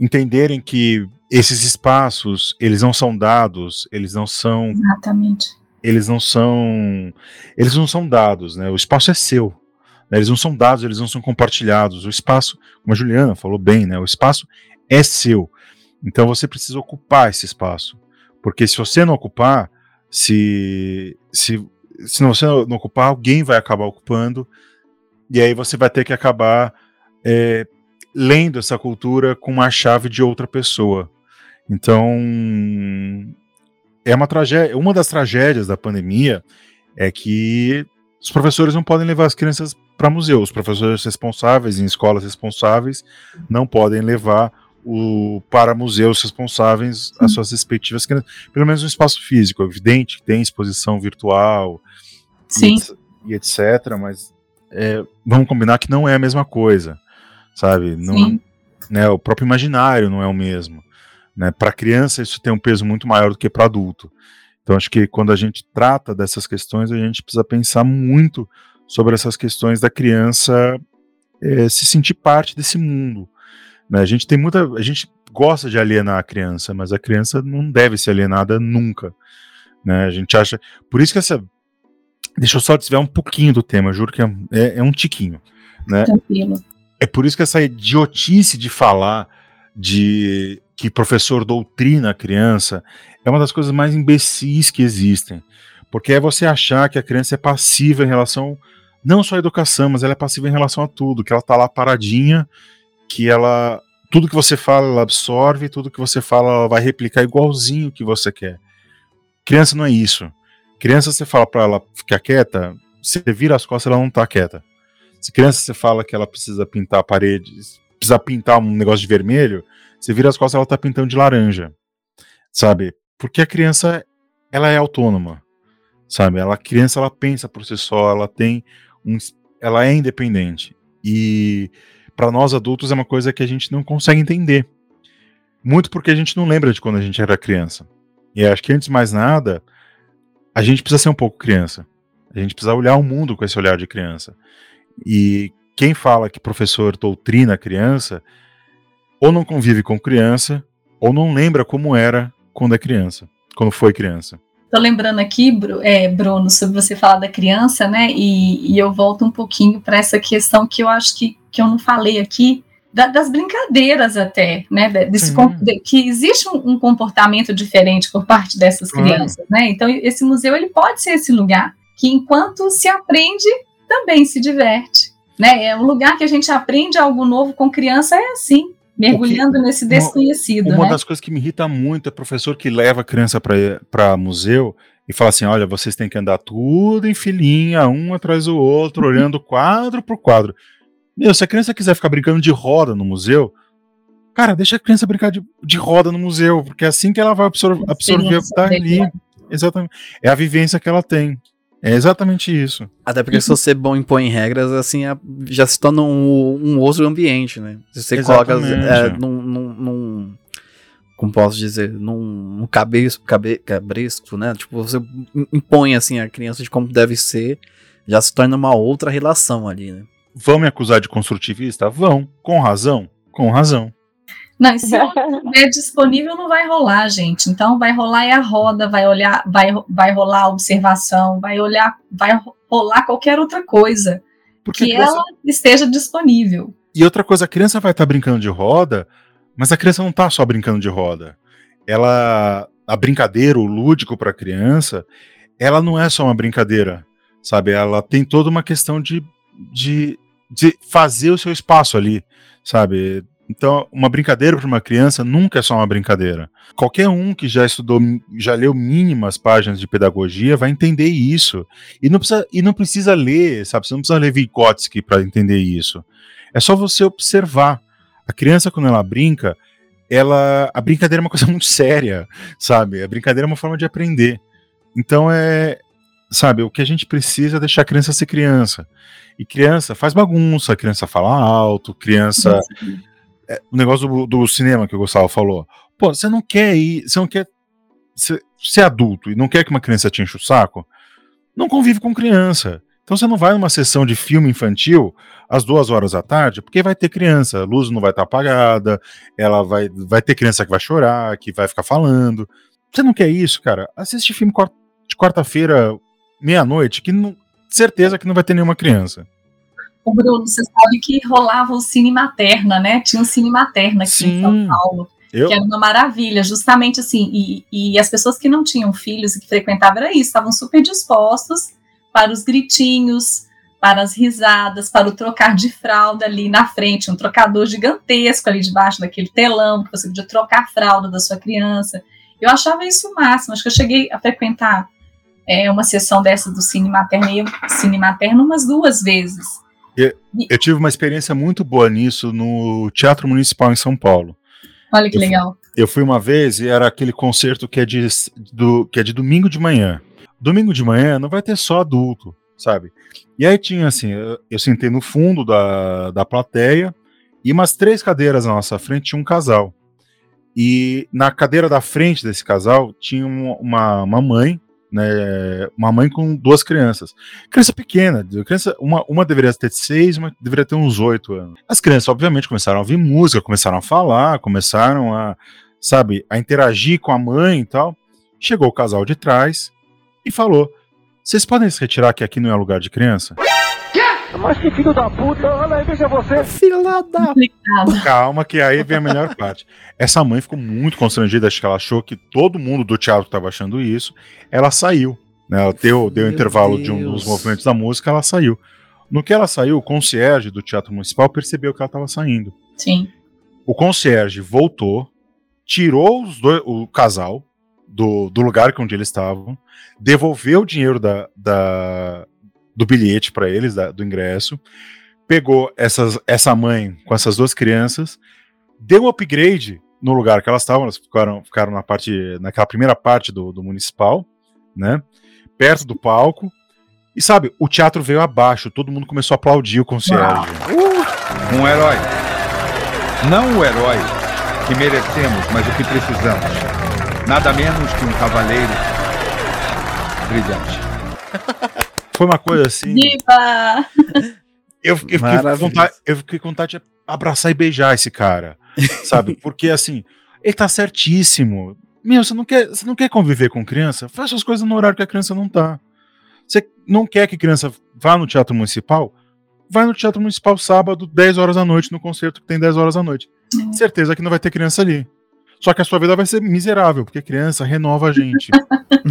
entenderem que esses espaços, eles não são dados, eles não são Exatamente eles não são eles não são dados, né? O espaço é seu. Né? Eles não são dados, eles não são compartilhados. O espaço, como a Juliana falou bem, né? O espaço é seu. Então você precisa ocupar esse espaço, porque se você não ocupar, se se se você não ocupar, alguém vai acabar ocupando e aí você vai ter que acabar é, lendo essa cultura com uma chave de outra pessoa. Então é uma tragédia, uma das tragédias da pandemia é que os professores não podem levar as crianças para museu. Os professores responsáveis em escolas responsáveis não podem levar o, para museus responsáveis as suas respectivas crianças, pelo menos no espaço físico. É evidente que tem exposição virtual Sim. E, e etc, mas é, vamos combinar que não é a mesma coisa, sabe? Não, Sim. né, o próprio imaginário não é o mesmo. Né? Para criança isso tem um peso muito maior do que para adulto. Então acho que quando a gente trata dessas questões a gente precisa pensar muito sobre essas questões da criança é, se sentir parte desse mundo. Né? A gente tem muita, a gente gosta de alienar a criança, mas a criança não deve ser alienada nunca. Né? A gente acha, por isso que essa, deixa eu só desviar um pouquinho do tema, juro que é, é, é um tiquinho, né? Tranquilo. É por isso que essa idiotice de falar de que professor doutrina a criança é uma das coisas mais imbecis que existem. Porque é você achar que a criança é passiva em relação, não só à educação, mas ela é passiva em relação a tudo, que ela tá lá paradinha, que ela. Tudo que você fala, ela absorve, tudo que você fala, ela vai replicar igualzinho o que você quer. Criança não é isso. Criança, você fala para ela ficar quieta, você vira as costas, ela não tá quieta. Se criança você fala que ela precisa pintar a parede, precisa pintar um negócio de vermelho, você vira as costas, ela tá pintando de laranja. Sabe? Porque a criança, ela é autônoma. Sabe? Ela, a criança, ela pensa por si só, ela tem um, ela é independente. E para nós adultos é uma coisa que a gente não consegue entender. Muito porque a gente não lembra de quando a gente era criança. E acho que antes de mais nada, a gente precisa ser um pouco criança. A gente precisa olhar o mundo com esse olhar de criança. E quem fala que professor doutrina a criança, ou não convive com criança, ou não lembra como era quando é criança, quando foi criança. Tô lembrando aqui, é, Bruno, sobre você falar da criança, né? E, e eu volto um pouquinho para essa questão que eu acho que, que eu não falei aqui, da- das brincadeiras até, né? Desse de- que existe um, um comportamento diferente por parte dessas Claro. crianças, né? Então esse museu ele pode ser esse lugar que enquanto se aprende também se diverte, né? É um lugar que a gente aprende algo novo com criança é assim, mergulhando nesse desconhecido, Uma né? das coisas que me irrita muito é professor que leva a criança para museu e fala assim: olha, vocês têm que andar tudo em filinha, um atrás do outro, olhando quadro por quadro. Meu, se a criança quiser ficar brincando de roda no museu, cara, deixa a criança brincar de, de roda no museu, porque é assim que ela vai absor- absorver o que tá ali. Exatamente. É a vivência que ela tem. É exatamente isso. Até porque se você bom impor em regras, assim, já se torna um, um outro ambiente, né? Se você coloca Exatamente. é, num, num, num- Como posso dizer? Num, num cabreço, cabe, cabresco, né? Tipo, você impõe, assim, a criança de como deve ser, já se torna uma outra relação ali, né? Vão me acusar de construtivista? Vão. Com razão? Com razão. Não, se não estiver disponível, não vai rolar, gente. Então, vai rolar é a roda, vai olhar, vai, vai rolar a observação, vai olhar, vai rolar qualquer outra coisa Porque que criança- ela esteja disponível. E outra coisa, a criança vai estar brincando de roda, mas a criança não tá só brincando de roda. Ela, a brincadeira, o lúdico para a criança, ela não é só uma brincadeira, sabe? Ela tem toda uma questão de, de, de fazer o seu espaço ali, sabe? Então, uma brincadeira para uma criança nunca é só uma brincadeira. Qualquer um que já estudou, já leu mínimas páginas de pedagogia vai entender isso. E não precisa, e não precisa ler, sabe? Você não precisa ler Vygotsky para entender isso. É só você observar. A criança, quando ela brinca, ela a brincadeira é uma coisa muito séria, sabe? A brincadeira é uma forma de aprender. Então é, sabe, o que a gente precisa é deixar a criança ser criança. E criança faz bagunça, criança fala alto, criança. É, o negócio do, do cinema que o Gustavo falou. Pô, você não quer ir, você não quer ser, ser adulto e não quer que uma criança te enche o saco? Não convive com criança. Então você não vai numa sessão de filme infantil às duas horas da tarde, porque vai ter criança, a luz não vai estar apagada, ela vai, vai ter criança que vai chorar, que vai ficar falando. Você não quer isso, cara? Assiste filme de quarta-feira, meia-noite, que não, certeza que não vai ter nenhuma criança. O Bruno, você sabe que rolava o Cine Materna, né? Tinha um Cine Materna aqui Sim. em São Paulo, Eu, que era uma maravilha, justamente assim. E, e as pessoas que não tinham filhos e que frequentavam era isso, estavam super dispostos para os gritinhos, para as risadas, para o trocar de fralda ali na frente, um trocador gigantesco ali debaixo daquele telão, que você podia trocar a fralda da sua criança. Eu achava isso o máximo, acho que eu cheguei a frequentar é, uma sessão dessa do Cine Materno, e eu- Cine Materno umas duas vezes. Eu tive uma experiência muito boa nisso no Teatro Municipal em São Paulo. Olha que Eu fui- legal. Eu fui uma vez e era aquele concerto que é de, do, que é de domingo de manhã. Domingo de manhã não vai ter só adulto, sabe? E aí tinha assim, eu, eu sentei no fundo da, da plateia e umas três cadeiras na nossa frente tinha um casal. E na cadeira da frente desse casal tinha um- uma, uma mãe, né? Uma mãe com duas crianças. Criança pequena, criança, uma, uma deveria ter seis, uma deveria ter uns oito anos. As crianças, obviamente, começaram a ouvir música, começaram a falar, começaram a, sabe, a interagir com a mãe e tal. Chegou o casal de trás e falou: Vocês podem se retirar que aqui não é lugar de criança? Mas que filho da puta, olha aí, veja você. Filha da. Complicado. Calma, que aí vem a melhor parte. Essa mãe ficou muito constrangida, acho que ela achou que todo mundo do teatro estava achando isso. Ela saiu. Né? Ela deu, deu Meu intervalo de um Deus. dos movimentos da música, ela saiu. No que ela saiu, o concierge do Teatro Municipal percebeu que ela estava saindo. Sim. O concierge voltou, tirou os dois- o casal do, do lugar onde eles estavam, devolveu o dinheiro da, da- do bilhete para eles, da- do ingresso, pegou essas, essa mãe com essas duas crianças, deu um upgrade no lugar que elas estavam, elas ficaram, ficaram na parte, naquela primeira parte do, do municipal, né? Perto do palco. E sabe, o teatro veio abaixo, todo mundo começou a aplaudir o concierge. Um herói. Não o herói que merecemos, mas o que precisamos. Nada menos que um cavaleiro brilhante. Foi uma coisa assim. Viva! Eu, eu, fiquei com Maravilhoso. vontade, eu fiquei com vontade de abraçar e beijar esse cara, sabe? Porque assim, ele tá certíssimo. Meu, você não quer, você não quer conviver com criança? Faça as coisas no horário que a criança não tá. Você não quer que criança vá no teatro municipal? Vai no teatro municipal sábado, 10 horas da noite, no concerto que tem 10 horas da noite. É. Certeza que não vai ter criança ali. Só que a sua vida vai ser miserável, porque criança renova a gente.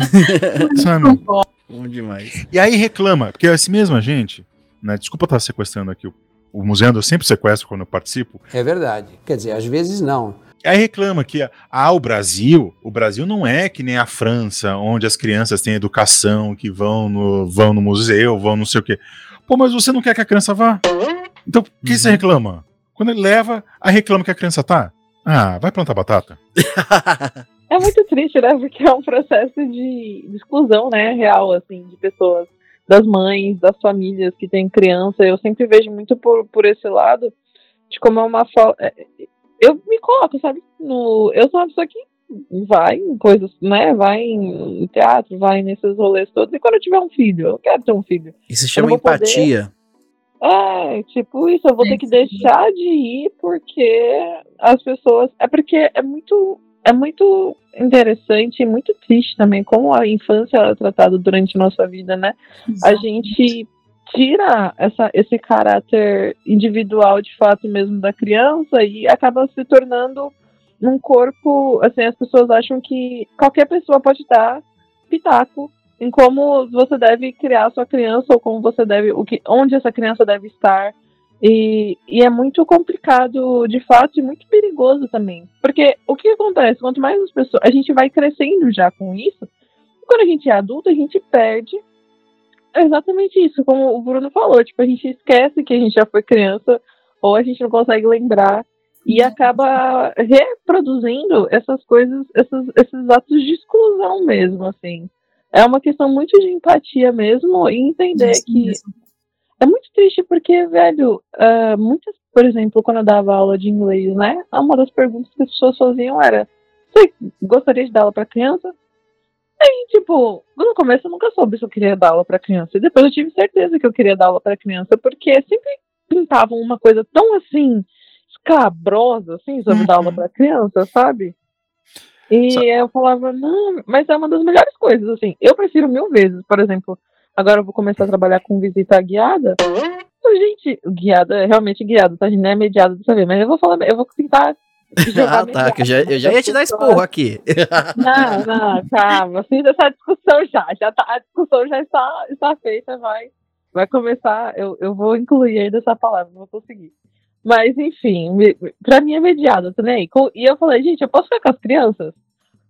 sabe? Bom demais. E aí reclama, porque essa mesma gente, né? Desculpa estar sequestrando aqui o, o museu, eu sempre sequestro quando eu participo. É verdade. Quer dizer, às vezes não. Aí reclama que ah, o Brasil, o Brasil não é que nem a França, onde as crianças têm educação, que vão no, vão no museu, vão não sei o quê. Pô, mas você não quer que a criança vá? Então, por que você reclama? Quando ele leva, aí reclama que a criança tá. Ah, vai plantar batata. É muito triste, né? Porque é um processo de, de exclusão, né? Real, assim, de pessoas, das mães, das famílias que têm criança. Eu sempre vejo muito por, por esse lado, de como é uma falta. Eu me coloco, sabe? No, eu sou uma pessoa que vai em coisas, né? Vai em teatro, vai nesses rolês todos. E quando eu tiver um filho, eu quero ter um filho. Isso se chama vou poder- empatia. É, tipo isso, eu vou ter que deixar de ir porque as pessoas. É porque é muito. É muito interessante e muito triste também como a infância é tratada durante nossa vida, né? A gente tira essa, esse caráter individual de fato mesmo da criança e acaba se tornando um corpo. Assim, as pessoas acham que qualquer pessoa pode dar pitaco em como você deve criar a sua criança ou como você deve, o que, onde essa criança deve estar. E, e é muito complicado, de fato, e muito perigoso também. Porque o que acontece? Quanto mais as pessoas. A gente vai crescendo já com isso. Quando a gente é adulto, a gente perde. É exatamente isso, como o Bruno falou. Tipo, a gente esquece que a gente já foi criança, ou a gente não consegue lembrar. E acaba reproduzindo essas coisas, esses atos de exclusão mesmo, assim. É uma questão muito de empatia mesmo e entender que mesmo. é muito triste porque, velho, ah, muitas, por exemplo, quando eu dava aula de inglês, né? Uma das perguntas que as pessoas faziam era: Você gostaria de dar aula pra criança? Aí, tipo, no começo eu nunca soube se eu queria dar aula pra criança. E depois eu tive certeza que eu queria dar aula pra criança, porque sempre pintavam uma coisa tão assim, escabrosa, assim, sobre dar aula pra criança, sabe? E Sa- eu falava, não, mas é uma das melhores coisas, assim. Eu prefiro mil vezes, por exemplo, agora eu vou começar a trabalhar com visita guiada. Gente, guiada, realmente guiada, tá? Não é mediada dessa vez, mas eu vou falar, eu vou tentar. Ah, tá. Que eu já, eu já ia te dar esporro aqui. Não, não, calma. Fiz essa discussão já. já tá, a discussão já está, está feita, vai. Vai começar. Eu, eu vou incluir ainda essa palavra, não vou conseguir. Mas, enfim, pra mim é mediada também. Com- E eu falei, gente, eu posso ficar com as crianças?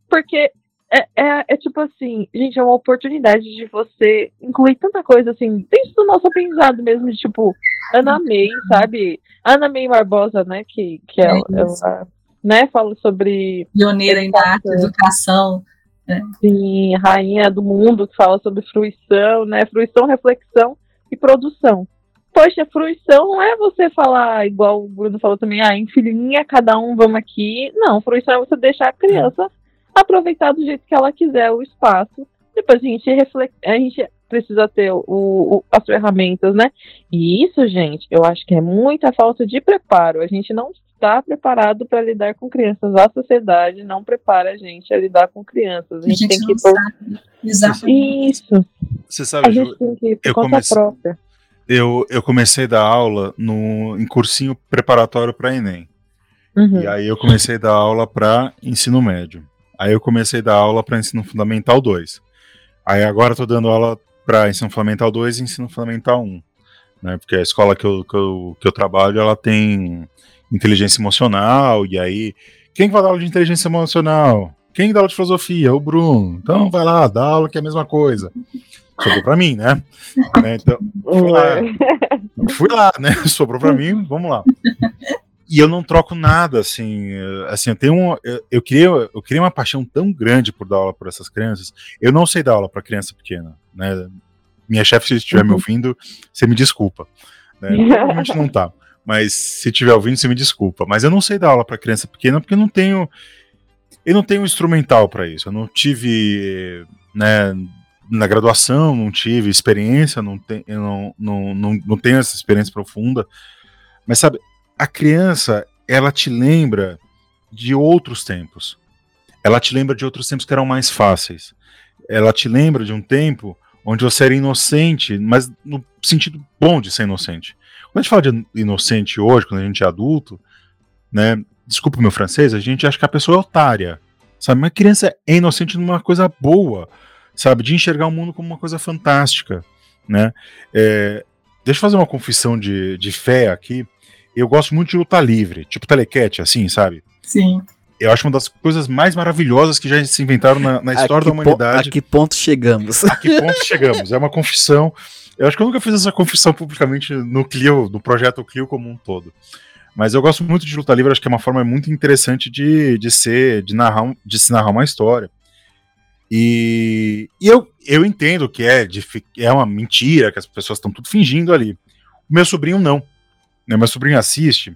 Porque é, é, é, tipo assim, gente, é uma oportunidade de você incluir tanta coisa assim, dentro do nosso aprendizado mesmo, de tipo, Ana May, sabe? Ana May Barbosa, né? Que, que é, é ela, né, fala sobre. Pioneira em arte, educação. Né? Sim, rainha do mundo, que fala sobre fruição, né? Fruição, reflexão e produção. Poxa, fruição não é você falar, igual o Bruno falou também, ah, em filhinha, cada um, vamos aqui. Não, fruição é você deixar a criança aproveitar do jeito que ela quiser o espaço. Depois a gente reflete, a gente precisa ter o, o, as ferramentas, né? E isso, gente, eu acho que é muita falta de preparo. A gente não está preparado para lidar com crianças. A sociedade não prepara a gente a lidar com crianças. A gente, a gente tem que pôr... Exatamente. Isso. Você sabe, a gente tem que ir por eu conta comecei, própria. Eu, eu comecei a dar aula no, em cursinho preparatório para Enem. Uhum. E aí eu comecei a dar aula para ensino médio. Aí eu comecei a dar aula para ensino fundamental 2. Aí agora estou dando aula para ensino fundamental 2 e ensino fundamental 1. Né, porque a escola que eu, que, eu, que eu trabalho, ela tem inteligência emocional, e aí, quem vai dar aula de inteligência emocional? Quem dá aula de filosofia? O Bruno. Então vai lá, dá aula que é a mesma coisa. Sobrou pra mim, né? né então, fui lá, fui lá, né? Sobrou pra mim, vamos lá e eu não troco nada, assim, assim, eu tenho um, eu, eu criei, eu criei uma paixão tão grande por dar aula para essas crianças. Eu não sei dar aula para criança pequena, né? Minha chefe, se estiver uhum. me ouvindo, você me desculpa. Né? Provavelmente não tá, mas se estiver ouvindo, você me desculpa. Mas eu não sei dar aula para criança pequena porque eu não tenho, eu não tenho instrumental para isso. Eu não tive, né? Na graduação, não tive experiência, não, te, não, não, não, não tenho essa experiência profunda. Mas sabe, a criança, ela te lembra de outros tempos. Ela te lembra de outros tempos que eram mais fáceis. Ela te lembra de um tempo onde você era inocente, mas no sentido bom de ser inocente. Quando a gente fala de inocente hoje, quando a gente é adulto, né? Desculpa o meu francês, a gente acha que a pessoa é otária, sabe? Mas a criança é inocente numa coisa boa, sabe? De enxergar o mundo como uma coisa fantástica, né? É, deixa eu fazer uma confissão de, de fé aqui eu gosto muito de luta livre, tipo telequete, assim, sabe? Sim. Eu acho uma das coisas mais maravilhosas que já se inventaram na, na história da humanidade. A que ponto chegamos? A que ponto chegamos? É uma confissão. Eu acho que eu nunca fiz essa confissão publicamente no Clio, no projeto Clio como um todo. Mas eu gosto muito de luta livre, acho que é uma forma muito interessante de, de ser, de narrar, de se narrar uma história. E, e eu, eu entendo que é, de, é uma mentira, que as pessoas estão tudo fingindo ali. O meu sobrinho não né, meu sobrinho assiste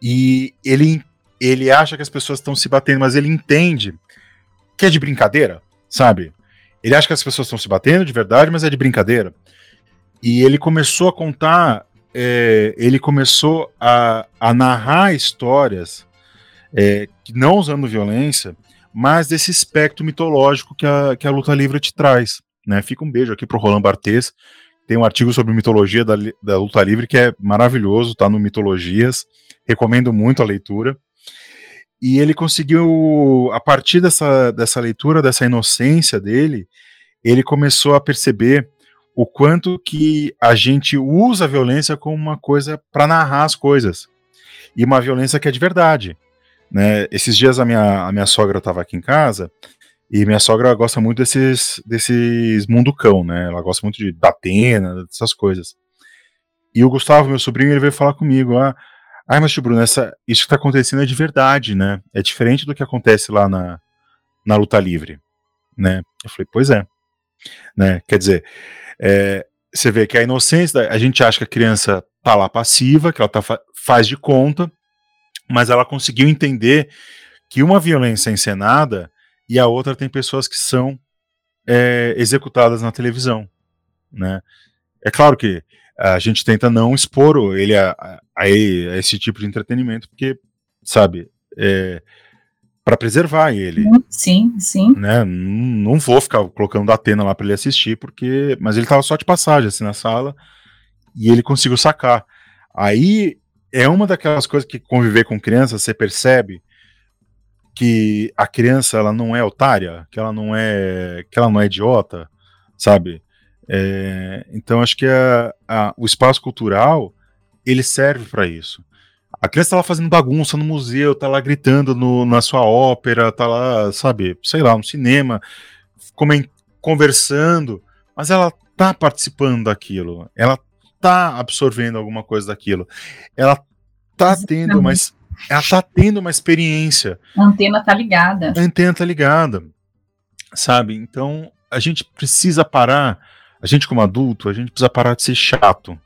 e ele, ele acha que as pessoas estão se batendo, mas ele entende que é de brincadeira, sabe? Ele acha que as pessoas estão se batendo de verdade, mas é de brincadeira. E ele começou a contar, é, ele começou a, a narrar histórias, é, não usando violência, mas desse espectro mitológico que a, que a luta livre te traz. Né? Fica um beijo aqui pro Roland Barthes, tem um artigo sobre mitologia da, da luta livre que é maravilhoso, tá no Mitologias. Recomendo muito a leitura. E ele conseguiu, a partir dessa, dessa leitura, dessa inocência dele, ele começou a perceber o quanto que a gente usa a violência como uma coisa para narrar as coisas. E uma violência que é de verdade. Né? Esses dias a minha, a minha sogra estava aqui em casa e minha sogra gosta muito desses, desses munducão, né? Ela gosta muito de Datena, dessas coisas. E o Gustavo, meu sobrinho, ele veio falar comigo, ah, ai, mas tio Bruno, essa, isso que tá acontecendo é de verdade, né? É diferente do que acontece lá na, na luta livre, né? Eu falei, pois é. Né? Quer dizer, é, você vê que a inocência, a gente acha que a criança tá lá passiva, que ela tá, faz de conta, mas ela conseguiu entender que uma violência encenada e a outra tem pessoas que são é, executadas na televisão, né? É claro que a gente tenta não expor ele a, a, a esse tipo de entretenimento, porque, sabe, é, para preservar ele. Sim, sim. Né? Não, não vou ficar colocando a Atena lá para ele assistir, porque. Mas ele tava só de passagem assim na sala e ele conseguiu sacar. Aí é uma daquelas coisas que conviver com criança você percebe que a criança ela não é otária, que ela não é que ela não é idiota, sabe? É, então acho que a, a, o espaço cultural ele serve para isso. A criança tá lá fazendo bagunça no museu, tá lá gritando no, na sua ópera, tá lá, sabe, sei lá, no cinema, conversando, mas ela tá participando daquilo, ela tá absorvendo alguma coisa daquilo, ela tá tendo uma, ela tá tendo uma experiência, A antena tá ligada. a antena tá ligada, sabe? Então a gente precisa parar, a gente como adulto, a gente precisa parar de ser chato,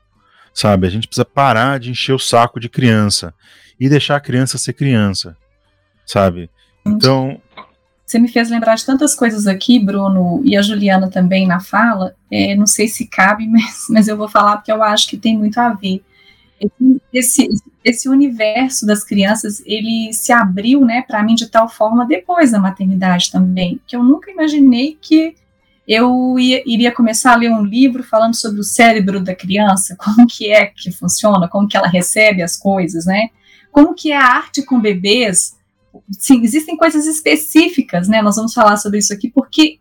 sabe? A gente precisa parar de encher o saco de criança e deixar a criança ser criança, sabe? Então, Você me fez lembrar de tantas coisas aqui, Bruno, e a Juliana também na fala. É, não sei se cabe, mas, mas eu vou falar porque eu acho que tem muito a ver. Esse, esse universo das crianças, ele se abriu, né, para mim de tal forma depois da maternidade também, que eu nunca imaginei que eu ia, iria começar a ler um livro falando sobre o cérebro da criança, como que é que funciona, como que ela recebe as coisas, né? Como que é a arte com bebês, sim, existem coisas específicas, né? Nós vamos falar sobre isso aqui porque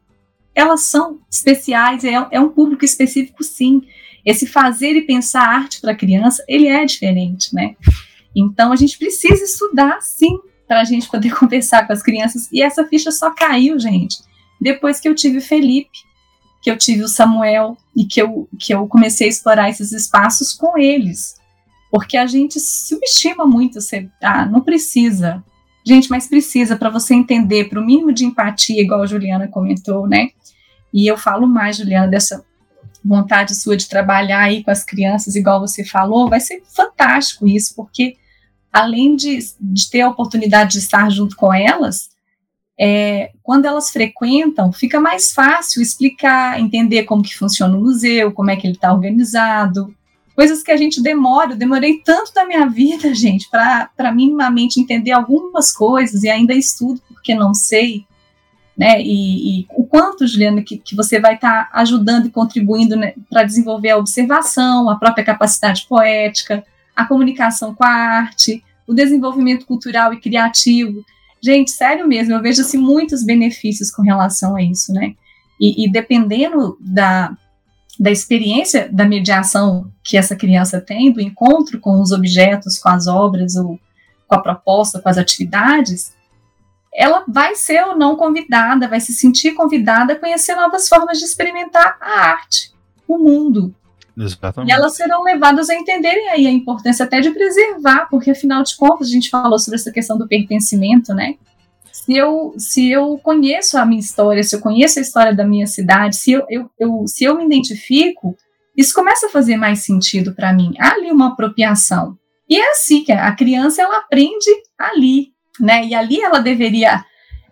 elas são especiais, é, é um público específico, sim. Esse fazer e pensar arte para criança, ele é diferente, né? Então a gente precisa estudar, sim, para a gente poder conversar com as crianças. E essa ficha só caiu, gente, depois que eu tive o Felipe, que eu tive o Samuel e que eu, que eu comecei a explorar esses espaços com eles. Porque a gente subestima muito, você, ah, não precisa, Gente, mas precisa para você entender, para o mínimo de empatia, igual a Juliana comentou, né? E eu falo mais, Juliana, dessa vontade sua de trabalhar aí com as crianças, igual você falou, vai ser fantástico isso, porque além de, de ter a oportunidade de estar junto com elas, é, quando elas frequentam, fica mais fácil explicar, entender como que funciona o museu, como é que ele está organizado, coisas que a gente demora. Eu demorei tanto da minha vida, gente, para minimamente entender algumas coisas e ainda estudo porque não sei. Né? E, e o quanto, Juliana, que, que você vai estar tá ajudando e contribuindo né, para desenvolver a observação, a própria capacidade poética, a comunicação com a arte, o desenvolvimento cultural e criativo. Gente, sério mesmo, eu vejo assim, muitos benefícios com relação a isso, né? E, e dependendo da, da experiência da mediação que essa criança tem, do encontro com os objetos, com as obras, ou com a proposta, com as atividades, ela vai ser ou não convidada, vai se sentir convidada a conhecer novas formas de experimentar a arte, o mundo. Exatamente. E elas serão levadas a entenderem aí a importância até de preservar, porque afinal de contas a gente falou sobre essa questão do pertencimento, né? Se eu, se eu conheço a minha história, se eu conheço a história da minha cidade, se eu, eu, eu se eu me identifico, isso começa a fazer mais sentido para mim. Há ali uma apropriação. E é assim que a criança ela aprende ali, né? E ali ela deveria,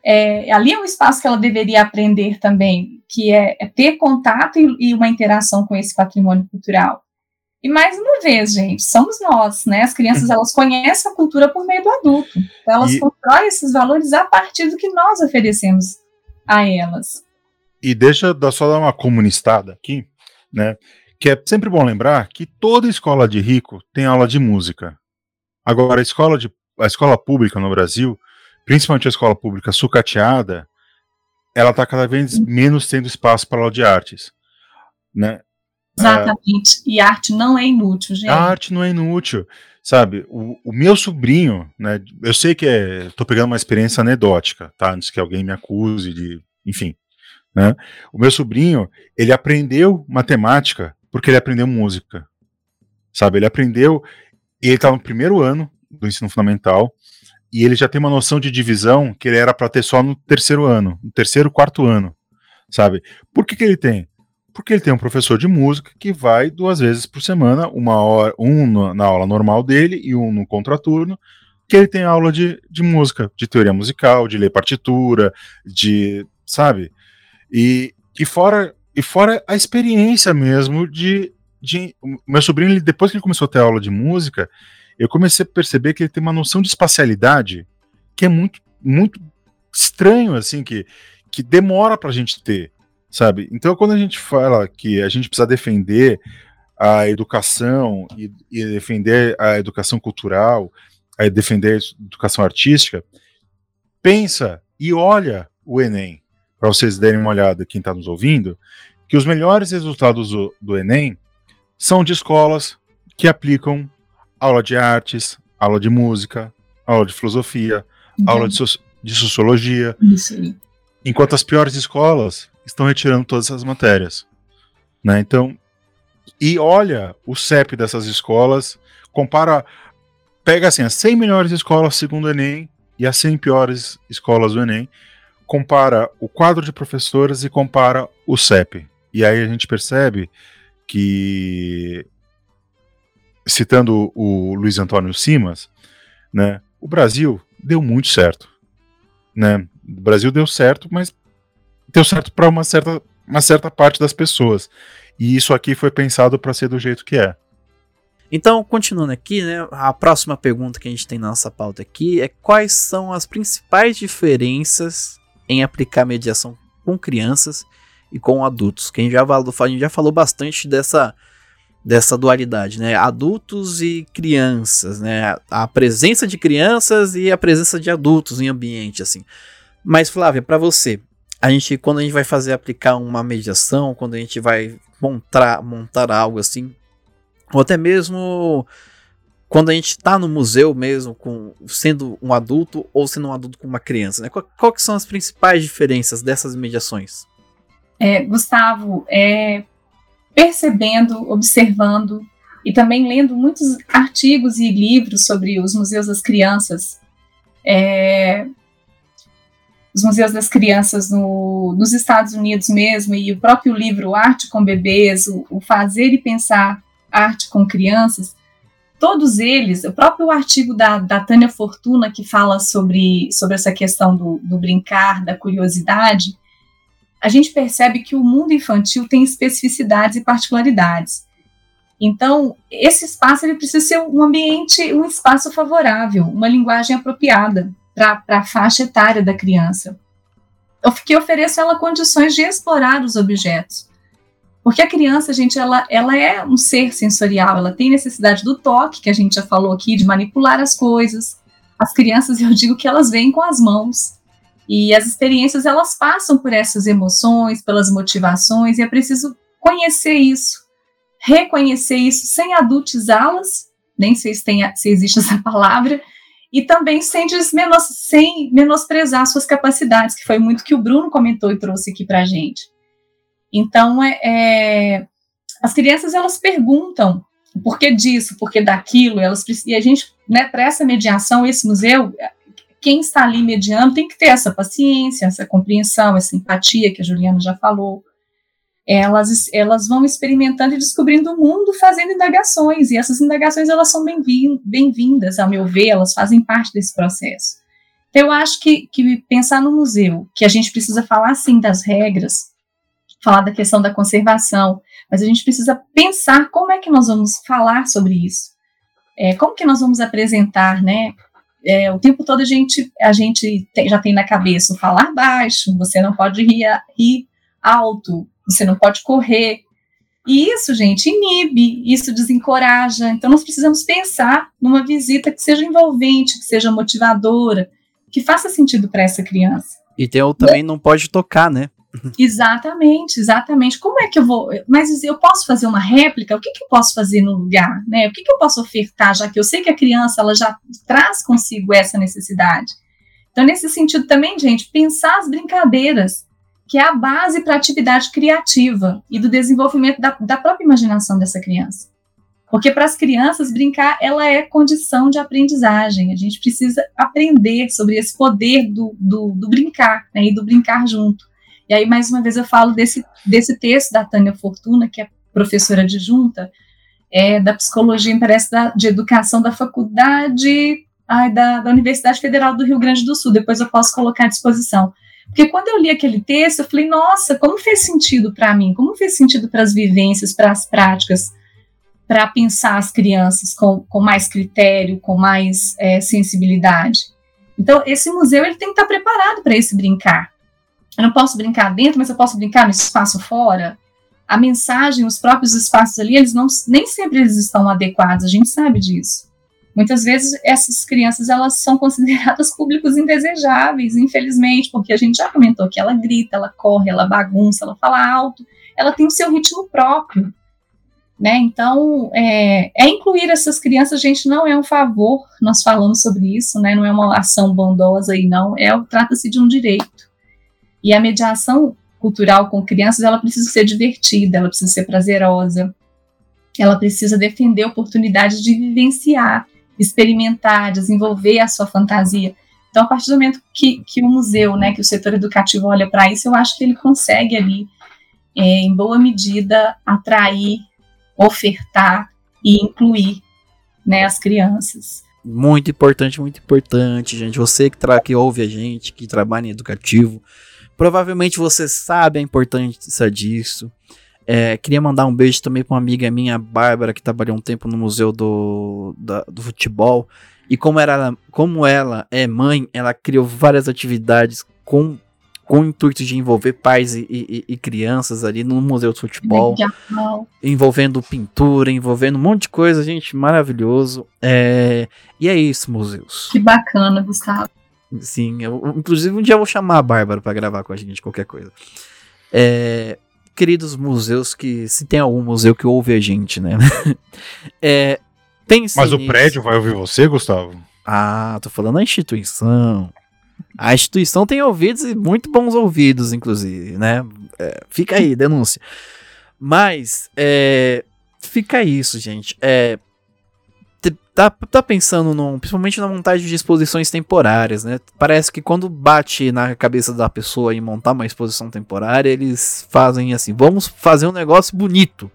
é, ali é um espaço que ela deveria aprender também, que é, é ter contato e, e uma interação com esse patrimônio cultural. E mais uma vez, gente, somos nós, né? As crianças elas conhecem a cultura por meio do adulto. Então, elas E- constroem esses valores a partir do que nós oferecemos a elas. E deixa só dar uma comunistada aqui, né? Que é sempre bom lembrar que toda escola de rico tem aula de música. Agora, a escola, de, a escola pública no Brasil, principalmente a escola pública sucateada, ela está cada vez menos tendo espaço para aula de artes. Né? Exatamente. E arte não é inútil, gente. A arte não é inútil, sabe? O, o meu sobrinho, né? Eu sei que é, tô pegando uma experiência anedótica, tá? Antes que alguém me acuse de, enfim, né? O meu sobrinho, ele aprendeu matemática porque ele aprendeu música, sabe? Ele aprendeu, ele tá no primeiro ano do ensino fundamental e ele já tem uma noção de divisão que ele era para ter só no terceiro ano, no terceiro, quarto ano, sabe? Por que que ele tem? Porque ele tem um professor de música que vai duas vezes por semana, uma hora, um na aula normal dele e um no contraturno, que ele tem aula de, de música, de teoria musical, de ler partitura, de, sabe? E, e fora e fora a experiência mesmo de, de meu sobrinho, ele, depois que ele começou a ter aula de música, eu comecei a perceber que ele tem uma noção de espacialidade que é muito muito estranho assim que que demora pra gente ter sabe? Então, quando a gente fala que a gente precisa defender a educação e, e defender a educação cultural, a defender a educação artística, pensa e olha o Enem, para vocês derem uma olhada, quem está nos ouvindo, que os melhores resultados do, do Enem são de escolas que aplicam aula de artes, aula de música, aula de filosofia, Uhum. aula de, soci- de sociologia, Isso enquanto as piores escolas estão retirando todas essas matérias. Né? Então, e olha o CEP dessas escolas, compara, pega assim, as 100 melhores escolas segundo o Enem e as 100 piores escolas do Enem, compara o quadro de professores e compara o CEP. E aí a gente percebe que, citando o Luiz Antônio Simas, né, o Brasil deu muito certo. Né? O Brasil deu certo, mas deu certo para uma certa, uma certa parte das pessoas. E isso aqui foi pensado para ser do jeito que é. Então, continuando aqui, né, a próxima pergunta que a gente tem na nossa pauta aqui é quais são as principais diferenças em aplicar mediação com crianças e com adultos? Que a gente já falou, a gente já falou bastante dessa, dessa dualidade, né? Adultos e crianças, né? A presença de crianças e a presença de adultos em ambiente, assim. Mas, Flávia, para você, a gente, quando a gente vai fazer aplicar uma mediação, quando a gente vai montar, montar algo assim, ou até mesmo quando a gente está no museu mesmo, com sendo um adulto ou sendo um adulto com uma criança, né? Qual, qual que são as principais diferenças dessas mediações? É, Gustavo, é, percebendo, observando e também lendo muitos artigos e livros sobre os museus das crianças, é, os museus das crianças no, nos Estados Unidos mesmo, e o próprio livro Arte com Bebês, o, o Fazer e Pensar Arte com Crianças, todos eles, o próprio artigo da, da Tânia Fortuna, que fala sobre, sobre essa questão do, do brincar, da curiosidade, a gente percebe que o mundo infantil tem especificidades e particularidades. Então, esse espaço ele precisa ser um ambiente, um espaço favorável, uma linguagem apropriada para a faixa etária da criança, que ofereça ela condições de explorar os objetos. Porque a criança, gente, ela, ela é um ser sensorial, ela tem necessidade do toque, que a gente já falou aqui, de manipular as coisas. As crianças, eu digo que elas vêm com as mãos. E as experiências, elas passam por essas emoções, pelas motivações, e é preciso conhecer isso, reconhecer isso, sem adultizá-las, nem sei se, tem, se existe essa palavra, e também sem, desmenos, sem menosprezar suas capacidades, que foi muito que o Bruno comentou e trouxe aqui para a gente. Então, é, é, as crianças elas perguntam o porquê disso, o porquê daquilo, elas e a gente, né, para essa mediação, esse museu, quem está ali mediando tem que ter essa paciência, essa compreensão, essa empatia que a Juliana já falou. Elas, elas vão experimentando e descobrindo o mundo, fazendo indagações, e essas indagações elas são bem-vindas, ao meu ver, elas fazem parte desse processo. Então, eu acho que, que pensar no museu, que a gente precisa falar, sim, das regras, falar da questão da conservação, mas a gente precisa pensar como é que nós vamos falar sobre isso, é, como que nós vamos apresentar, né? É, o tempo todo a gente, a gente tem, já tem na cabeça falar baixo, você não pode rir, rir alto, você não pode correr. E isso, gente, inibe, isso desencoraja. Então, nós precisamos pensar numa visita que seja envolvente, que seja motivadora, que faça sentido para essa criança. E tem também não pode tocar, né? Exatamente, exatamente. Como é que eu vou. Mas eu posso fazer uma réplica? O que, que eu posso fazer no lugar? Né? O que, que eu posso ofertar, já que eu sei que a criança ela já traz consigo essa necessidade? Então, nesse sentido também, gente, pensar as brincadeiras, que é a base para a atividade criativa e do desenvolvimento da, da própria imaginação dessa criança. Porque para as crianças, brincar ela é condição de aprendizagem. A gente precisa aprender sobre esse poder do, do, do brincar né, e do brincar junto. E aí, mais uma vez, eu falo desse, desse texto da Tânia Fortuna, que é professora adjunta é, da psicologia, parece, da, de educação da faculdade ai, da, da Universidade Federal do Rio Grande do Sul. Depois eu posso colocar à disposição. Porque quando eu li aquele texto, eu falei, nossa, como fez sentido para mim? Como fez sentido para as vivências, para as práticas, para pensar as crianças com, com mais critério, com mais é, sensibilidade? Então, esse museu ele tem que estar preparado para esse brincar. Eu não posso brincar dentro, mas eu posso brincar no espaço fora. A mensagem, os próprios espaços ali, eles não, nem sempre eles estão adequados, a gente sabe disso. Muitas vezes essas crianças elas são consideradas públicos indesejáveis, infelizmente, porque a gente já comentou que ela grita, ela corre, ela bagunça, ela fala alto, ela tem o seu ritmo próprio. Né? Então, é, é, incluir essas crianças, gente, não é um favor, nós falamos sobre isso, né? não é uma ação bondosa aí, não, é trata-se de um direito. E a mediação cultural com crianças, ela precisa ser divertida, ela precisa ser prazerosa, ela precisa defender oportunidades de vivenciar, experimentar, desenvolver a sua fantasia. Então, a partir do momento que, que o museu, né, que o setor educativo olha para isso, eu acho que ele consegue ali, é, em boa medida, atrair, ofertar e incluir né, as crianças. Muito importante, muito importante, gente. Você que, que ouve a gente, que trabalha em educativo, provavelmente você sabe a importância disso. É, queria mandar um beijo também para uma amiga minha, Bárbara, que trabalhou um tempo no Museu do, da, do Futebol. E como, era, como ela é mãe, ela criou várias atividades com, com o intuito de envolver pais e, e, e crianças ali no Museu do Futebol. Legal. Envolvendo pintura, envolvendo um monte de coisa, gente, maravilhoso. É, e é isso, museus. Que bacana, Gustavo. Sim, eu, inclusive um dia eu vou chamar a Bárbara para gravar com a gente, qualquer coisa. É, queridos museus que. Se tem algum museu que ouve a gente, né? é, pense Mas o prédio vai ouvir você, Gustavo? Ah, tô falando a instituição. A instituição tem ouvidos e muito bons ouvidos, inclusive, né? É, fica aí, denúncia. Mas, é, fica isso, gente. É, tá, tá pensando, num, principalmente na montagem de exposições temporárias, né? Parece que quando bate na cabeça da pessoa em montar uma exposição temporária, eles fazem assim: vamos fazer um negócio bonito.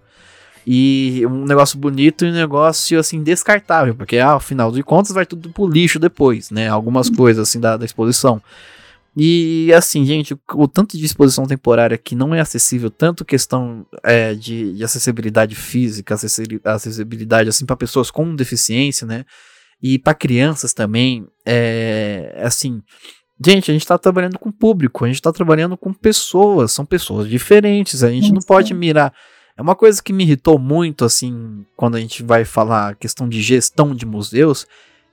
E um negócio bonito e um negócio assim descartável, porque ah, ao final de contas vai tudo pro lixo depois, né? Algumas coisas assim da, da exposição. E assim, gente, o, tanto de exposição temporária que não é acessível, tanto questão é, de, de, acessibilidade física, acessibilidade assim para pessoas com deficiência, né? E para crianças também, é assim, gente, a gente está trabalhando com público, a gente está trabalhando com pessoas, são pessoas diferentes, a gente não pode mirar. É uma coisa que me irritou muito, assim, quando a gente vai falar questão de gestão de museus,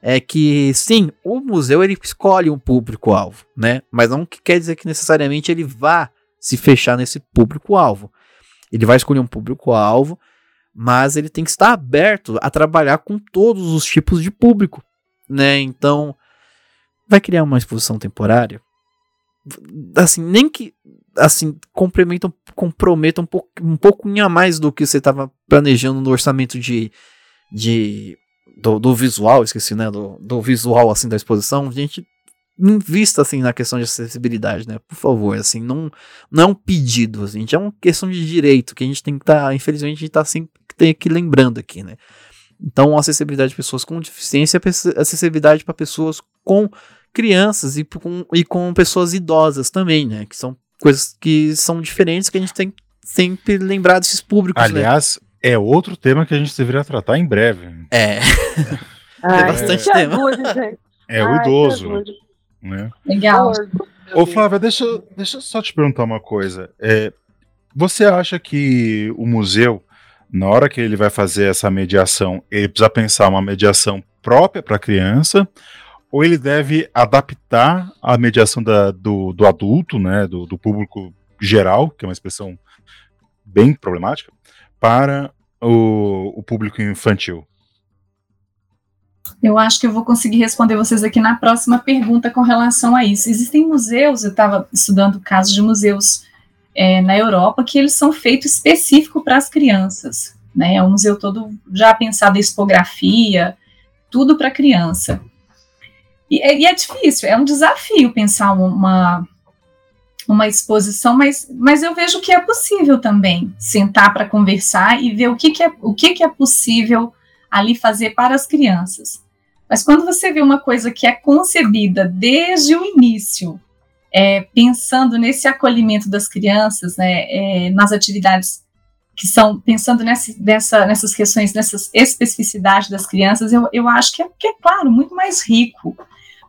é que sim, o museu ele escolhe um público-alvo, né? Mas não quer dizer que necessariamente ele vá se fechar nesse público-alvo. Ele vai escolher um público-alvo, mas ele tem que estar aberto a trabalhar com todos os tipos de público, né? Então, vai criar uma exposição temporária? Assim, nem que assim comprometam, comprometam um, pouco, um pouquinho a mais do que você estava planejando no orçamento de, de do, do visual, esqueci, né? Do, do visual, assim, da exposição, a gente invista, assim, na questão de acessibilidade, né? Por favor, assim, não, não é um pedido, assim, é uma questão de direito que a gente tem que estar, tá, infelizmente, a gente tá sempre tem que lembrando aqui, né? Então, acessibilidade de pessoas com deficiência, acessibilidade para pessoas com crianças e com, e com pessoas idosas também, né? Que são coisas que são diferentes que a gente tem sempre lembrar desses públicos. Né? Aliás, né? É outro tema que a gente deveria tratar em breve. É. Tem bastante tema. é o idoso. Né? Legal. Ô, Flávia, deixa, deixa eu só te perguntar uma coisa. É, você acha que o museu, na hora que ele vai fazer essa mediação, ele precisa pensar uma mediação própria para a criança, ou ele deve adaptar a mediação da, do, do adulto, né, do, do público geral, que é uma expressão bem problemática, para o, o público infantil? Eu acho que eu vou conseguir responder vocês aqui na próxima pergunta com relação a isso. Existem museus, eu estava estudando casos de museus é, na Europa que eles são feitos específico para as crianças. Né? É um museu todo já pensado em expografia, tudo para criança. E, e, é difícil, é um desafio pensar uma, uma exposição, mas, mas eu vejo que é possível também sentar para conversar e ver o que, que, é, o que, que é possível ali fazer para as crianças. Mas quando você vê uma coisa que é concebida desde o início, é, pensando nesse acolhimento das crianças, né, é, nas atividades que são, pensando nessa, nessa, nessas questões, nessas especificidades das crianças, eu, eu acho que é, que é, claro, muito mais rico.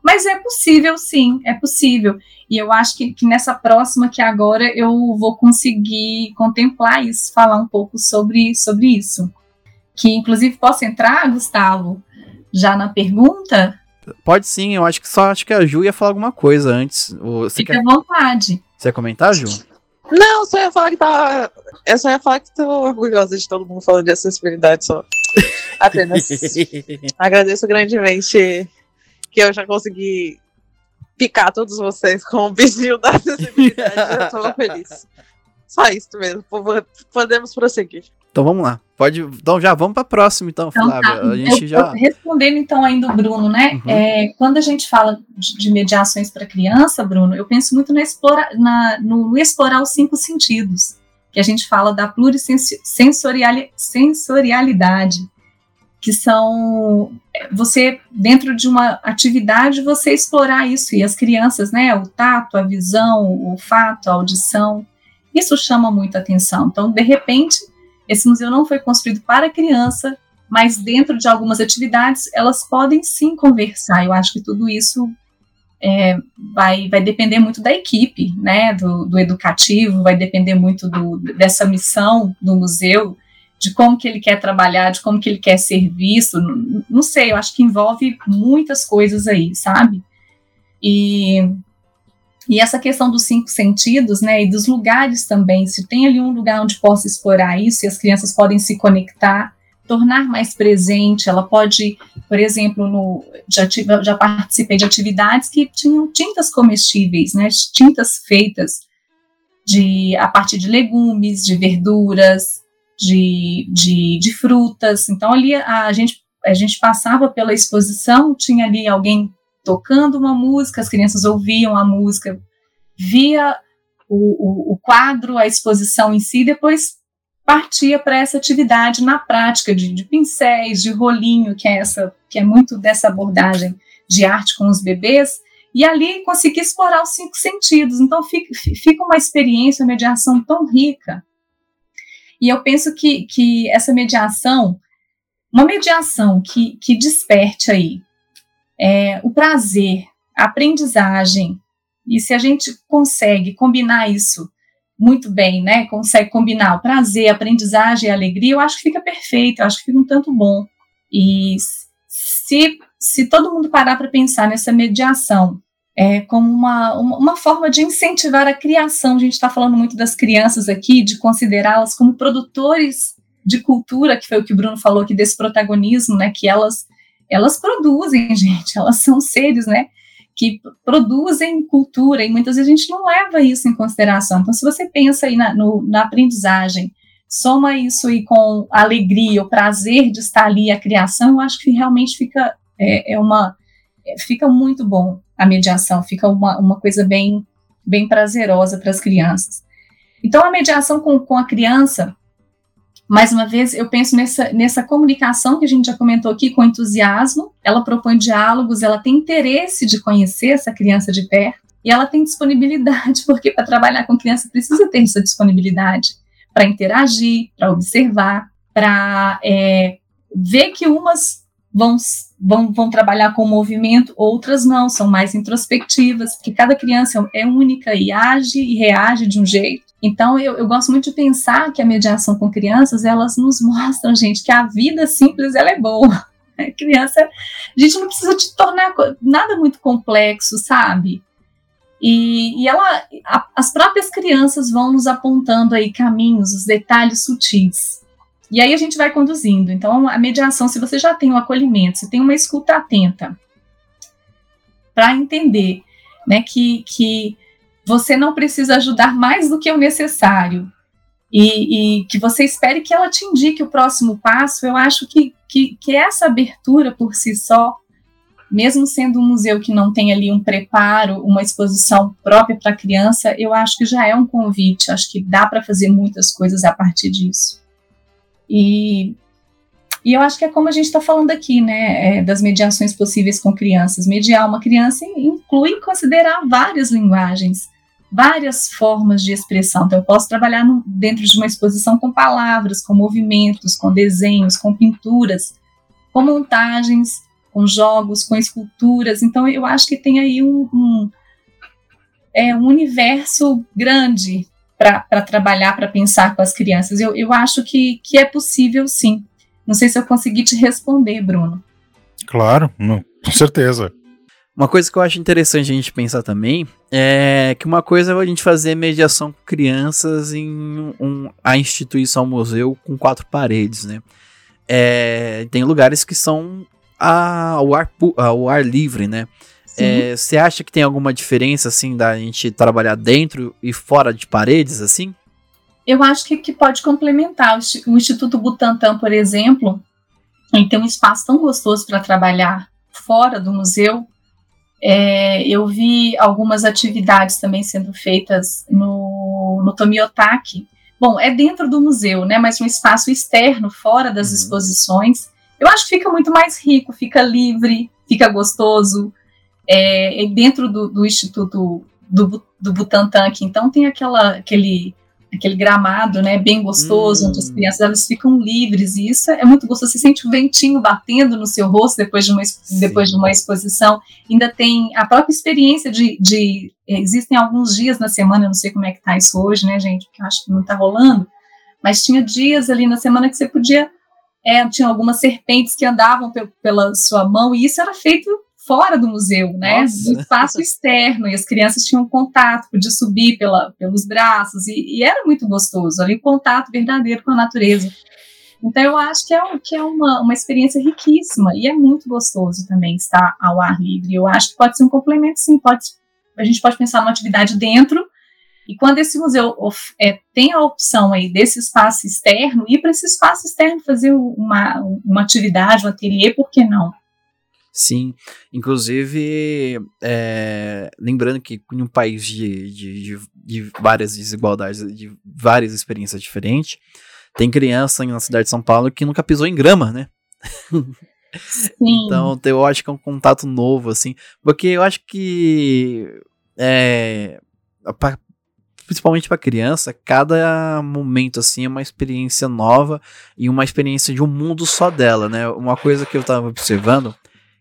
Mas é possível, sim, é possível. E eu acho que, que nessa próxima que agora eu vou conseguir contemplar isso, falar um pouco sobre, sobre isso. Que inclusive posso entrar, Gustavo, já na pergunta? Pode sim, eu acho que só acho que a Ju ia falar alguma coisa antes. Você Fica quer... à vontade. Você quer comentar, Ju? Não, só ia falar que tá. Eu só ia falar que tô orgulhosa de todo mundo falando de acessibilidade só. Apenas. Agradeço grandemente que eu já consegui picar todos vocês com o bichinho da acessibilidade. eu tô feliz. Só isso mesmo. Podemos prosseguir. Então vamos lá. Pode, então já vamos para a próxima, então, então Flávia. Tá. A gente eu, já... Respondendo então ainda o Bruno, né? Uhum. É, quando a gente fala de, de, mediações para criança, Bruno, eu penso muito no, explora, na, no explorar os cinco sentidos, que a gente fala da plurissensorialidade, que são é, você dentro de uma atividade você explorar isso e as crianças, né? O tato, a visão, o olfato, a audição, isso chama muita atenção. Então, de repente esse museu não foi construído para criança, mas dentro de algumas atividades elas podem sim conversar. Eu acho que tudo isso é, vai, vai depender muito da equipe, né, do, do educativo, vai depender muito do, dessa missão do museu, de como que ele quer trabalhar, de como que ele quer ser visto. Não, não sei, eu acho que envolve muitas coisas aí, sabe? E e essa questão dos cinco sentidos, né, e dos lugares também, se tem ali um lugar onde possa explorar isso, e as crianças podem se conectar, tornar mais presente, ela pode, por exemplo, no, já, tive, já participei de atividades que tinham tintas comestíveis, né, tintas feitas de, a partir de legumes, de verduras, de, de, de frutas, então ali a, a gente, a gente passava pela exposição, tinha ali alguém tocando uma música, as crianças ouviam a música, via o, o, o quadro, a exposição em si, depois partia para essa atividade na prática de, de, pincéis, de rolinho, que é essa, que é muito dessa abordagem de arte com os bebês, e ali conseguir explorar os cinco sentidos. Então fica, fica uma experiência, uma mediação tão rica. E eu penso que, que essa mediação, uma mediação que, que desperte aí é, o prazer, a aprendizagem, e se a gente consegue combinar isso muito bem, né? Consegue combinar o prazer, a aprendizagem e a alegria, eu acho que fica perfeito, eu acho que fica um tanto bom. E se, se todo mundo parar para pensar nessa mediação é, como uma, uma, forma de incentivar a criação, a gente está falando muito das crianças aqui, de considerá-las como produtores de cultura, que foi o que o Bruno falou aqui desse protagonismo, né? Que elas elas produzem, gente, elas são seres, né, que produzem cultura e muitas vezes a gente não leva isso em consideração. Então, se você pensa aí na, no, na aprendizagem, soma isso aí com a alegria, o prazer de estar ali, a criação, eu acho que realmente fica é, é uma fica muito bom a mediação, fica uma, uma coisa bem bem prazerosa para as crianças. Então, a mediação com, com a criança, mais uma vez, eu penso nessa, nessa comunicação que a gente já comentou aqui, com entusiasmo. Ela propõe diálogos, ela tem interesse de conhecer essa criança de perto e ela tem disponibilidade, porque para trabalhar com criança precisa ter essa disponibilidade para interagir, para observar, para é, ver que umas vão, vão, vão trabalhar com movimento, outras não, são mais introspectivas, porque cada criança é única e age e reage de um jeito. Então, eu, eu, gosto muito de pensar que a mediação com crianças, elas nos mostram, gente, que a vida simples, ela é boa. A criança, a gente não precisa te tornar nada muito complexo, sabe? E, e ela, a, as próprias crianças vão nos apontando aí caminhos, os detalhes sutis. E aí a gente vai conduzindo. Então, a mediação, se você já tem o um acolhimento, você tem uma escuta atenta para entender né, que, que você não precisa ajudar mais do que o necessário e, e, que você espere que ela te indique o próximo passo, eu acho que, que, que essa abertura por si só, mesmo sendo um museu que não tem ali um preparo, uma exposição própria para criança, eu acho que já é um convite, acho que dá para fazer muitas coisas a partir disso. E, e eu acho que é como a gente está falando aqui, né, é, das mediações possíveis com crianças. Mediar uma criança inclui considerar várias linguagens, várias formas de expressão. Então, eu posso trabalhar no, dentro de uma exposição com palavras, com movimentos, com desenhos, com pinturas, com montagens, com jogos, com esculturas. Então, eu acho que tem aí um, um, é, um universo grande para trabalhar, para pensar com as crianças. Eu, eu acho que, que é possível, sim. Não sei se eu consegui te responder, Bruno. Claro, não, com certeza. Uma coisa que eu acho interessante a gente pensar também é que uma coisa é a gente fazer mediação com crianças em um, a instituição museu com quatro paredes, né? É, tem lugares que são ao ar, ao ar livre, né? É, você acha que tem alguma diferença, assim, da gente trabalhar dentro e fora de paredes, assim? Eu acho que, que pode complementar. O Instituto Butantan, por exemplo, ele tem um espaço tão gostoso para trabalhar fora do museu, é, eu vi algumas atividades também sendo feitas no, no Tomiotaki. Bom, é dentro do museu, né? Mas um espaço externo, fora das uhum. exposições. Eu acho que fica muito mais rico, fica livre, fica gostoso. É, dentro do, do Instituto do, do Butantan aqui, então tem aquela, aquele aquele gramado, né, bem gostoso, hum. onde as hum. crianças elas ficam livres, e isso é muito gostoso. Você sente o ventinho batendo no seu rosto depois de uma, depois de uma exposição. Ainda tem a própria experiência de, de, Existem alguns dias na semana, eu não sei como é que tá isso hoje, né, gente, porque eu acho que não tá rolando, mas tinha dias ali na semana que você podia. É, tinha algumas serpentes que andavam pela sua mão, e isso era feito fora do museu, né? Nossa. No espaço externo, e as crianças tinham contato, podia subir pela, pelos braços, e, e, era muito gostoso, ali, contato verdadeiro com a natureza. Então, eu acho que é, que é uma, uma experiência riquíssima, e é muito gostoso também estar ao ar livre. Eu acho que pode ser um complemento, sim, pode, a gente pode pensar numa atividade dentro, e quando esse museu é, tem a opção aí desse espaço externo, ir para esse espaço externo fazer uma, uma atividade, um ateliê, por que não? Sim, inclusive, é, lembrando que em um país de, de, de, várias desigualdades, de várias experiências diferentes, tem criança na cidade de São Paulo que nunca pisou em grama, né? então, eu acho que é um contato novo, assim, porque eu acho que, é, pra, principalmente para criança, cada momento, assim, é uma experiência nova e uma experiência de um mundo só dela, né? Uma coisa que eu tava observando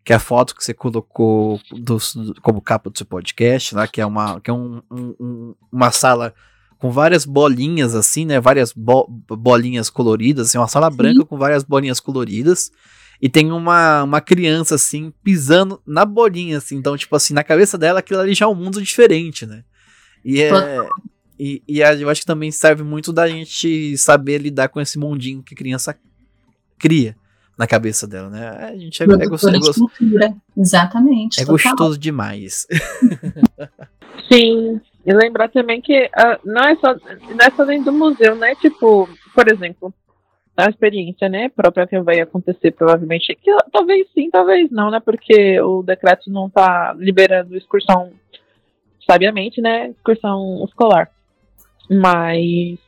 que é a foto que você colocou do, como capa do seu podcast, lá, que é uma, que é um, um, uma sala com várias bolinhas assim, né? Várias bo bolinhas coloridas, assim, uma sala Sim. branca com várias bolinhas coloridas. E tem uma, uma criança assim pisando na bolinha, assim. Então, tipo assim, na cabeça dela aquilo ali já é um mundo diferente, né? E é. E, e eu acho que também serve muito da gente saber lidar com esse mundinho que criança cria na cabeça dela, né? A gente é, é gostoso. De cultura. Exatamente. É total. gostoso demais. Sim. E lembrar também que uh, não, é só, não é só dentro do museu, né? Tipo, por exemplo, a experiência, né, própria que vai acontecer provavelmente, que talvez sim, talvez não, né? Porque o decreto não tá liberando excursão sabiamente, né? Excursão escolar. Mas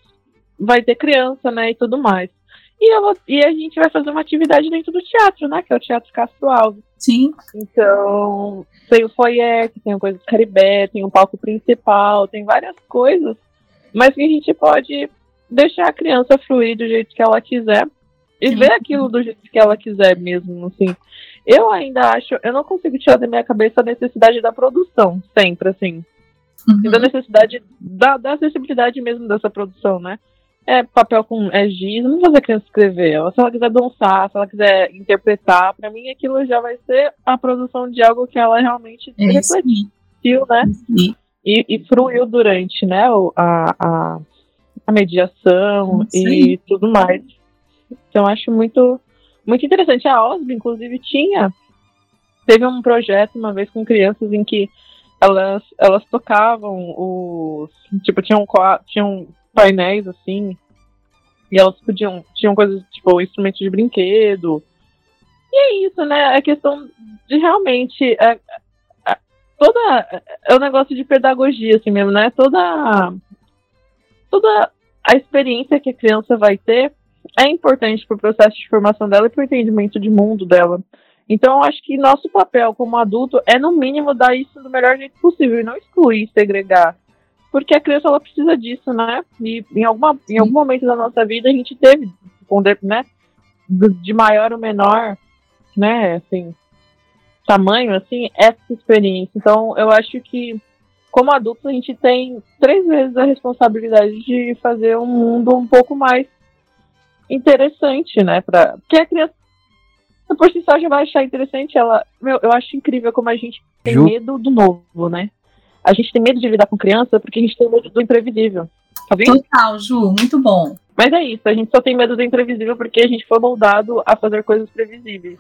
vai ter criança, né, e tudo mais. E, e a gente vai fazer uma atividade dentro do teatro, né? Que é o Teatro Castro Alves. Sim. Então, tem o foyer, tem a coisa do Caribé, tem o palco principal, tem várias coisas, mas que a gente pode deixar a criança fluir do jeito que ela quiser e ver aquilo do jeito que ela quiser mesmo, assim. Eu ainda acho, eu não consigo tirar da minha cabeça a necessidade da produção, sempre, assim. Uhum. E da necessidade da, da acessibilidade mesmo dessa produção, né? É papel com é giz, não fazer a criança escrever. Se ela quiser dançar, se ela quiser interpretar, para mim aquilo já vai ser a produção de algo que ela realmente é refletiu, né? E, e, fruiu durante, né, a, a, a mediação Sim. e tudo mais. Então acho muito muito interessante. A OSB, inclusive, tinha teve um projeto uma vez com crianças em que elas, elas tocavam os. Tipo, tinham, tinham painéis assim. E elas podiam. Tinham coisas tipo instrumentos de brinquedo. E é isso, né? A questão de realmente. É, é, toda. É um negócio de pedagogia, assim mesmo, né? Toda. Toda a experiência que a criança vai ter é importante para o processo de formação dela e para o entendimento de mundo dela. Então, eu acho que nosso papel como adulto é, no mínimo, dar isso do melhor jeito possível e não excluir, segregar porque a criança ela precisa disso, né? E em, alguma, em algum momento da nossa vida a gente teve, né? De maior ou menor, né? Assim, tamanho, assim, essa experiência. Então, eu acho que, como adultos, a gente tem três vezes a responsabilidade de fazer um mundo um pouco mais interessante, né? Pra, porque a criança por si só já vai achar interessante. Ela, meu, eu acho incrível como a gente tem Ju? medo do novo, né? A gente tem medo de lidar com criança porque a gente tem medo do imprevisível. Tá vendo? Total, Ju, muito bom. Mas é isso, a gente só tem medo do imprevisível porque a gente foi moldado a fazer coisas previsíveis.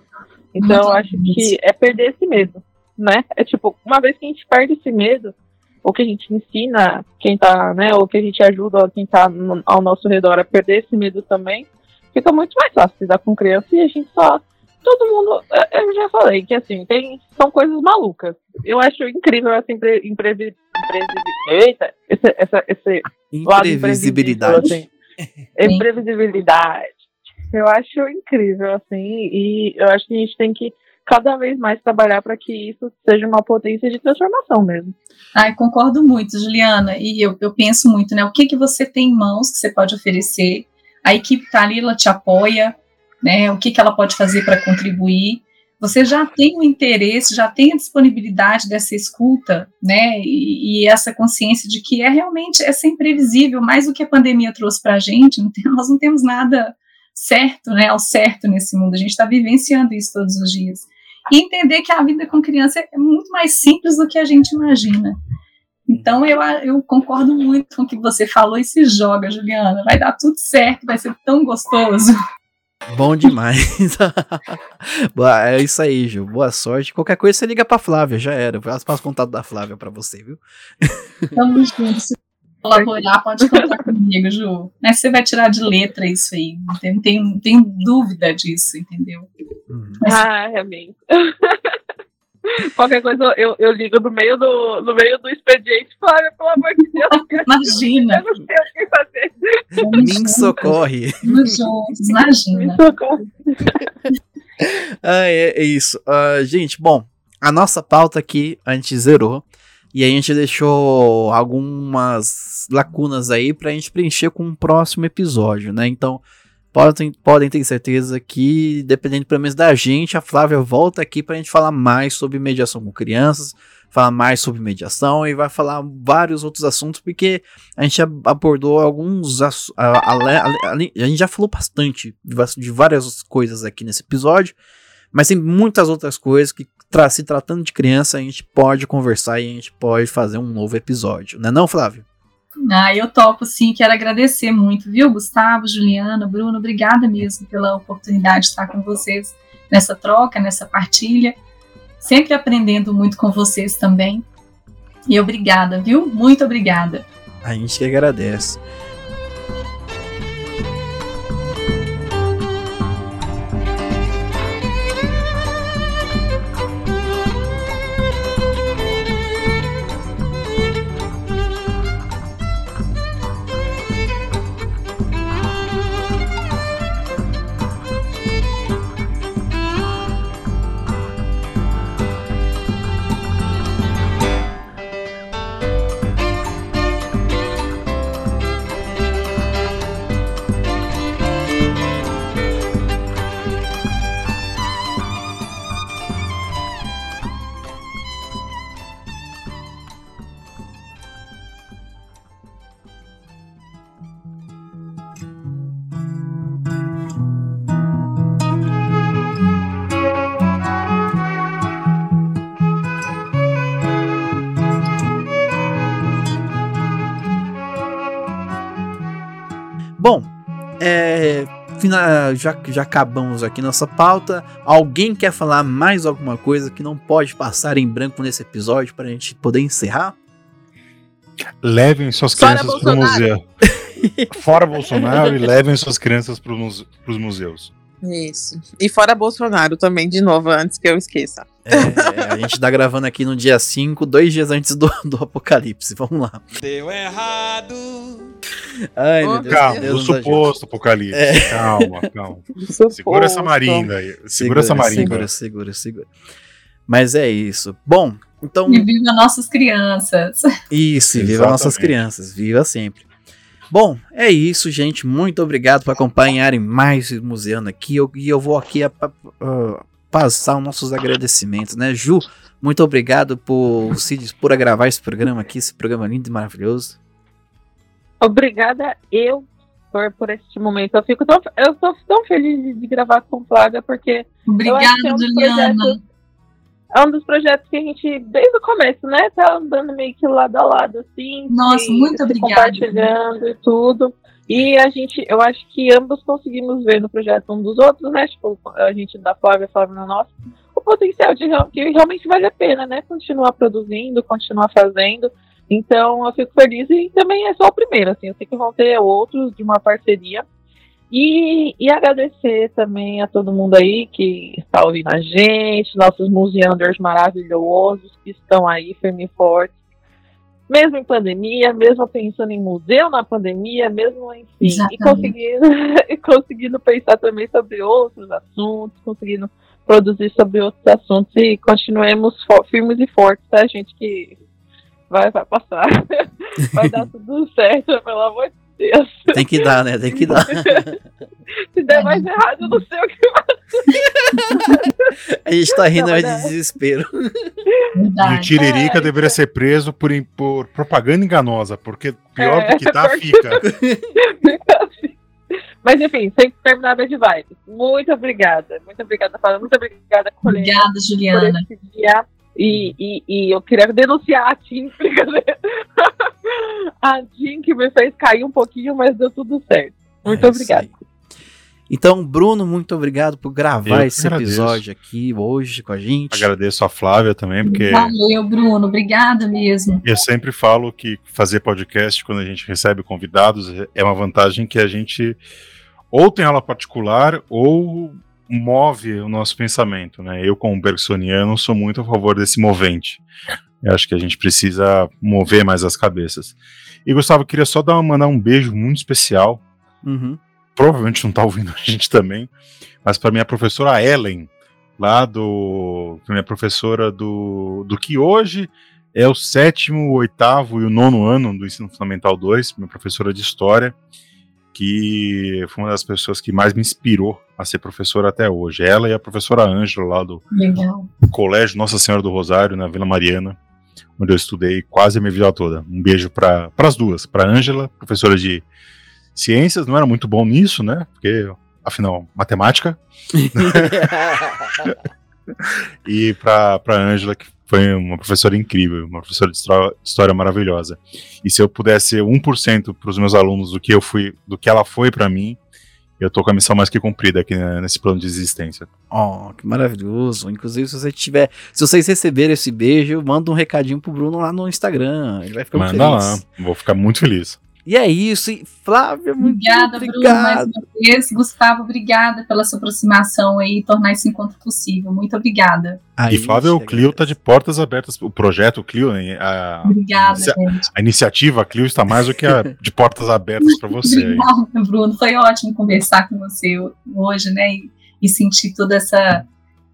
Então eu Muito acho que é perder esse medo, né? É tipo, uma vez que a gente perde esse medo, ou que a gente ensina quem tá, né, ou que a gente ajuda quem tá no- ao nosso redor a perder esse medo também, fica muito mais fácil lidar com criança e a gente só. Todo mundo, eu já falei que assim, tem, são coisas malucas. Eu acho incrível essa impre, imprevi, imprevi- eita, esse, essa, esse Imprevisibilidade. assim. Imprevisibilidade. Eu acho incrível, assim, e eu acho que a gente tem que cada vez mais trabalhar para que isso seja uma potência de transformação mesmo. Ai, concordo muito, Juliana. E eu, eu penso muito, né? O que, que você tem em mãos que você pode oferecer? A equipe está ali, ela te apoia, né? O que, que ela pode fazer para contribuir? Você já tem o interesse, já tem a disponibilidade dessa escuta, né? E, e essa consciência de que é realmente é ser imprevisível, mais do que a pandemia trouxe para a gente. Não tem- nós não temos nada certo, né? Ao certo nesse mundo. A gente está vivenciando isso todos os dias e entender que a vida com criança é muito mais simples do que a gente imagina. Então eu, eu concordo muito com o que você falou e se joga, Juliana. Vai dar tudo certo, vai ser tão gostoso. Bom demais. Boa, é isso aí, Ju. Boa sorte. Qualquer coisa você liga pra Flávia, já era. Eu passo o contato da Flávia pra você, viu? Tamo junto. Se colaborar, pode contar comigo, Ju. Mas você vai tirar de letra isso aí. Não tem, tem, tem dúvida disso, entendeu? Uhum. Mas- Ah, amém. Qualquer coisa eu, eu ligo no meio do, no meio do expediente, Flávia, pelo amor de Deus, eu Imagina. não sei o que fazer. Me socorre. juntos, Me imagina. socorre. Ah, é, é isso. Ah, gente, bom, a nossa pauta aqui a gente zerou. E a gente deixou algumas lacunas aí pra gente preencher com um próximo episódio, né? Então, podem, podem ter certeza que, dependendo pelo menos da gente, a Flávia volta aqui pra gente falar mais sobre mediação com crianças, falar mais sobre mediação e vai falar vários outros assuntos, porque a gente ab- abordou alguns. a- ale- ale- A gente já falou bastante de várias coisas aqui nesse episódio. Mas tem muitas outras coisas que, tra- se tratando de criança, a gente pode conversar e a gente pode fazer um novo episódio, não é não, Flávio? Ah, eu topo sim, quero agradecer muito, viu, Gustavo, Juliana, Bruno, obrigada mesmo pela oportunidade de estar com vocês nessa troca, nessa partilha. Sempre aprendendo muito com vocês também. E obrigada, viu? Muito obrigada. A gente que agradece. É, fina- já, já acabamos aqui nossa pauta. Alguém quer falar mais alguma coisa que não pode passar em branco nesse episódio para a gente poder encerrar? Levem suas Fora crianças para o museu. Fora Bolsonaro e levem suas crianças para os museus. Isso. E fora Bolsonaro também, de novo, antes que eu esqueça. É, a gente tá gravando aqui no dia 5, dois dias antes do, do apocalipse. Vamos lá. Deu errado. Ai, meu Deus, Calma, Deus do suposto apocalipse. É. Calma, calma. Segura essa marinda aí. Segura, essa marinda. Segura, segura, segura. Mas é isso. Bom, então. E viva nossas crianças. Isso, e viva nossas crianças, viva sempre. Bom, é isso, gente. Muito obrigado por acompanharem mais o Museano aqui. Eu- E eu vou aqui a- a- a- passar os nossos agradecimentos, né? Ju, muito obrigado por se dispor a gravar esse programa aqui, esse programa lindo e maravilhoso. Obrigada eu por, por este momento. Eu fico tão, eu tô tão feliz de, de gravar com Flávia, porque Obrigada, é um Juliana. projetos- é um dos projetos que a gente, desde o começo, né, tá andando meio que lado a lado, assim. Nossa, muito obrigada. Compartilhando e tudo. E a gente, eu acho que ambos conseguimos ver no projeto um dos outros, né? Tipo, a gente da Flávia, a Flávia na nossa, o potencial de que realmente vale a pena, né? Continuar produzindo, continuar fazendo. Então eu fico feliz e também é só o primeiro, assim, eu sei que vão ter outros de uma parceria. E, e agradecer também a todo mundo aí que está ouvindo a gente, nossos museanders maravilhosos que estão aí firme e fortes, mesmo em pandemia, mesmo pensando em museu na pandemia, mesmo enfim, e conseguindo, e conseguindo pensar também sobre outros assuntos, conseguindo produzir sobre outros assuntos e continuemos firmes e fortes, tá, gente? Que vai, vai passar. vai dar tudo certo, pelo amor de Deus. Tem que dar, né? Tem que dar. Se der mais errado, eu não sei o que A gente tá rindo Não, de é. desespero. E o. Tiririca É, deveria ser preso por, por propaganda enganosa, porque pior É, do que tá, porque- fica. Mas enfim, sem terminar bem de vibes. Muito obrigada. Muito obrigada, Fábio. Muito obrigada, colega. Obrigada, por Juliana. esse dia. E, e, e eu queria denunciar a Tim, brincadeira. a Tim que me fez cair um pouquinho, mas deu tudo certo. Muito É obrigada. Então, Bruno, muito obrigado por gravar esse agradeço. episódio aqui hoje com a gente. Agradeço a Flávia também, porque Valeu, Bruno. Obrigada mesmo. eu sempre falo que fazer podcast quando a gente recebe convidados é uma vantagem que a gente ou tem aula particular ou move o nosso pensamento, né? Eu, como bergsoniano, sou muito a favor desse movente. Eu acho que a gente precisa mover mais as cabeças. E Gustavo, queria só dar, mandar um beijo muito especial Uhum. provavelmente não tá ouvindo a gente também, mas para minha professora Ellen, lá do. Minha professora do, do que hoje é o sétimo, o oitavo e o nono ano do Ensino Fundamental 2, minha professora de História, que foi uma das pessoas que mais me inspirou a ser professora até hoje. Ela e a professora Ângela, lá do Legal. Colégio Nossa Senhora do Rosário, na Vila Mariana, onde eu estudei quase a minha vida toda. Um beijo para as duas, para Ângela, professora de ciências, não era muito bom nisso, né? Porque, afinal, matemática, e para para Ângela, que foi uma professora incrível, uma professora de histó- de história maravilhosa. E se eu pudesse ser 1% para os meus alunos do que eu fui, do que ela foi para mim, eu tô com a missão mais que cumprida aqui né, nesse plano de existência. Oh, que maravilhoso. Inclusive, se você tiver. Se vocês receberem esse beijo, manda um recadinho pro Bruno lá no Instagram. Ele vai ficar muito Manda feliz. lá, vou ficar muito feliz. E é isso. E Flávia, muito Obrigada, Bruno, mais uma vez. Gustavo, obrigada pela sua aproximação aí e tornar esse encontro possível. Muito obrigada. Aí, e Flávio, o. Clio tá de portas abertas. O projeto Clio, né, a, Obrigada, gente. a iniciativa Clio está mais do que a de portas abertas para você. aí. Obrigada, Bruno. Foi ótimo conversar com você hoje, né? E, e sentir toda essa,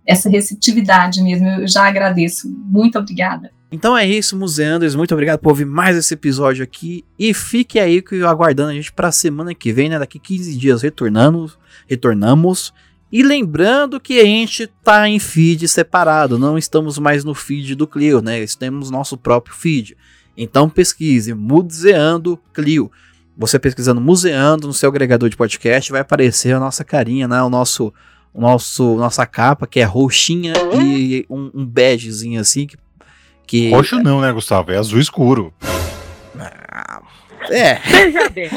essa receptividade mesmo. Eu já agradeço. Muito obrigada. Então é isso, Museanders. Muito obrigado por ouvir mais esse episódio aqui. E fique aí que aguardando a gente pra semana que vem, né? Daqui 15 dias retornando, retornamos. E lembrando que a gente tá em feed separado, não estamos mais no feed do Clio, né? Temos nosso próprio feed. Então pesquise Museando Clio. Você pesquisando Museando no seu agregador de podcast, vai aparecer a nossa carinha, né? O nosso, o nosso nossa capa, que é roxinha e um, um begezinho assim, que, que Roxo não, né, Gustavo? É azul escuro. é, Veja bem.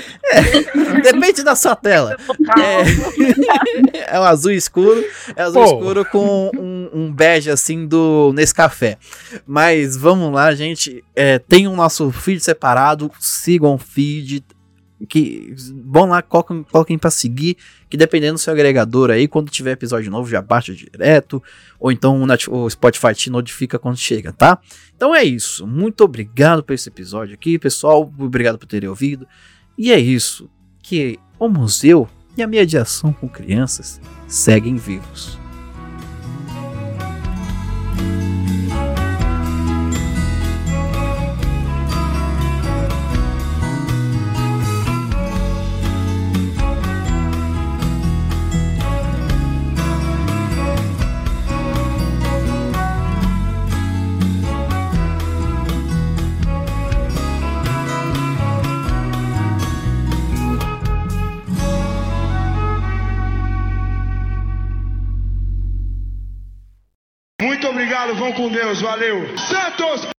depende da sua tela. É, é um azul escuro, é azul Pô. escuro com um, um bege assim do Nescafé. Mas vamos lá, gente. É, tem o nosso feed separado, sigam o feed. Que vão lá, coloquem, coloquem pra seguir. Que dependendo do seu agregador aí, quando tiver episódio novo, já baixa direto. Ou então o Spotify te notifica quando chega, tá? Então é isso. Muito obrigado por esse episódio aqui, pessoal. Obrigado por terem ouvido. E é isso. Que o museu e a mediação com crianças seguem vivos. Obrigado, vão com Deus, valeu. Santos!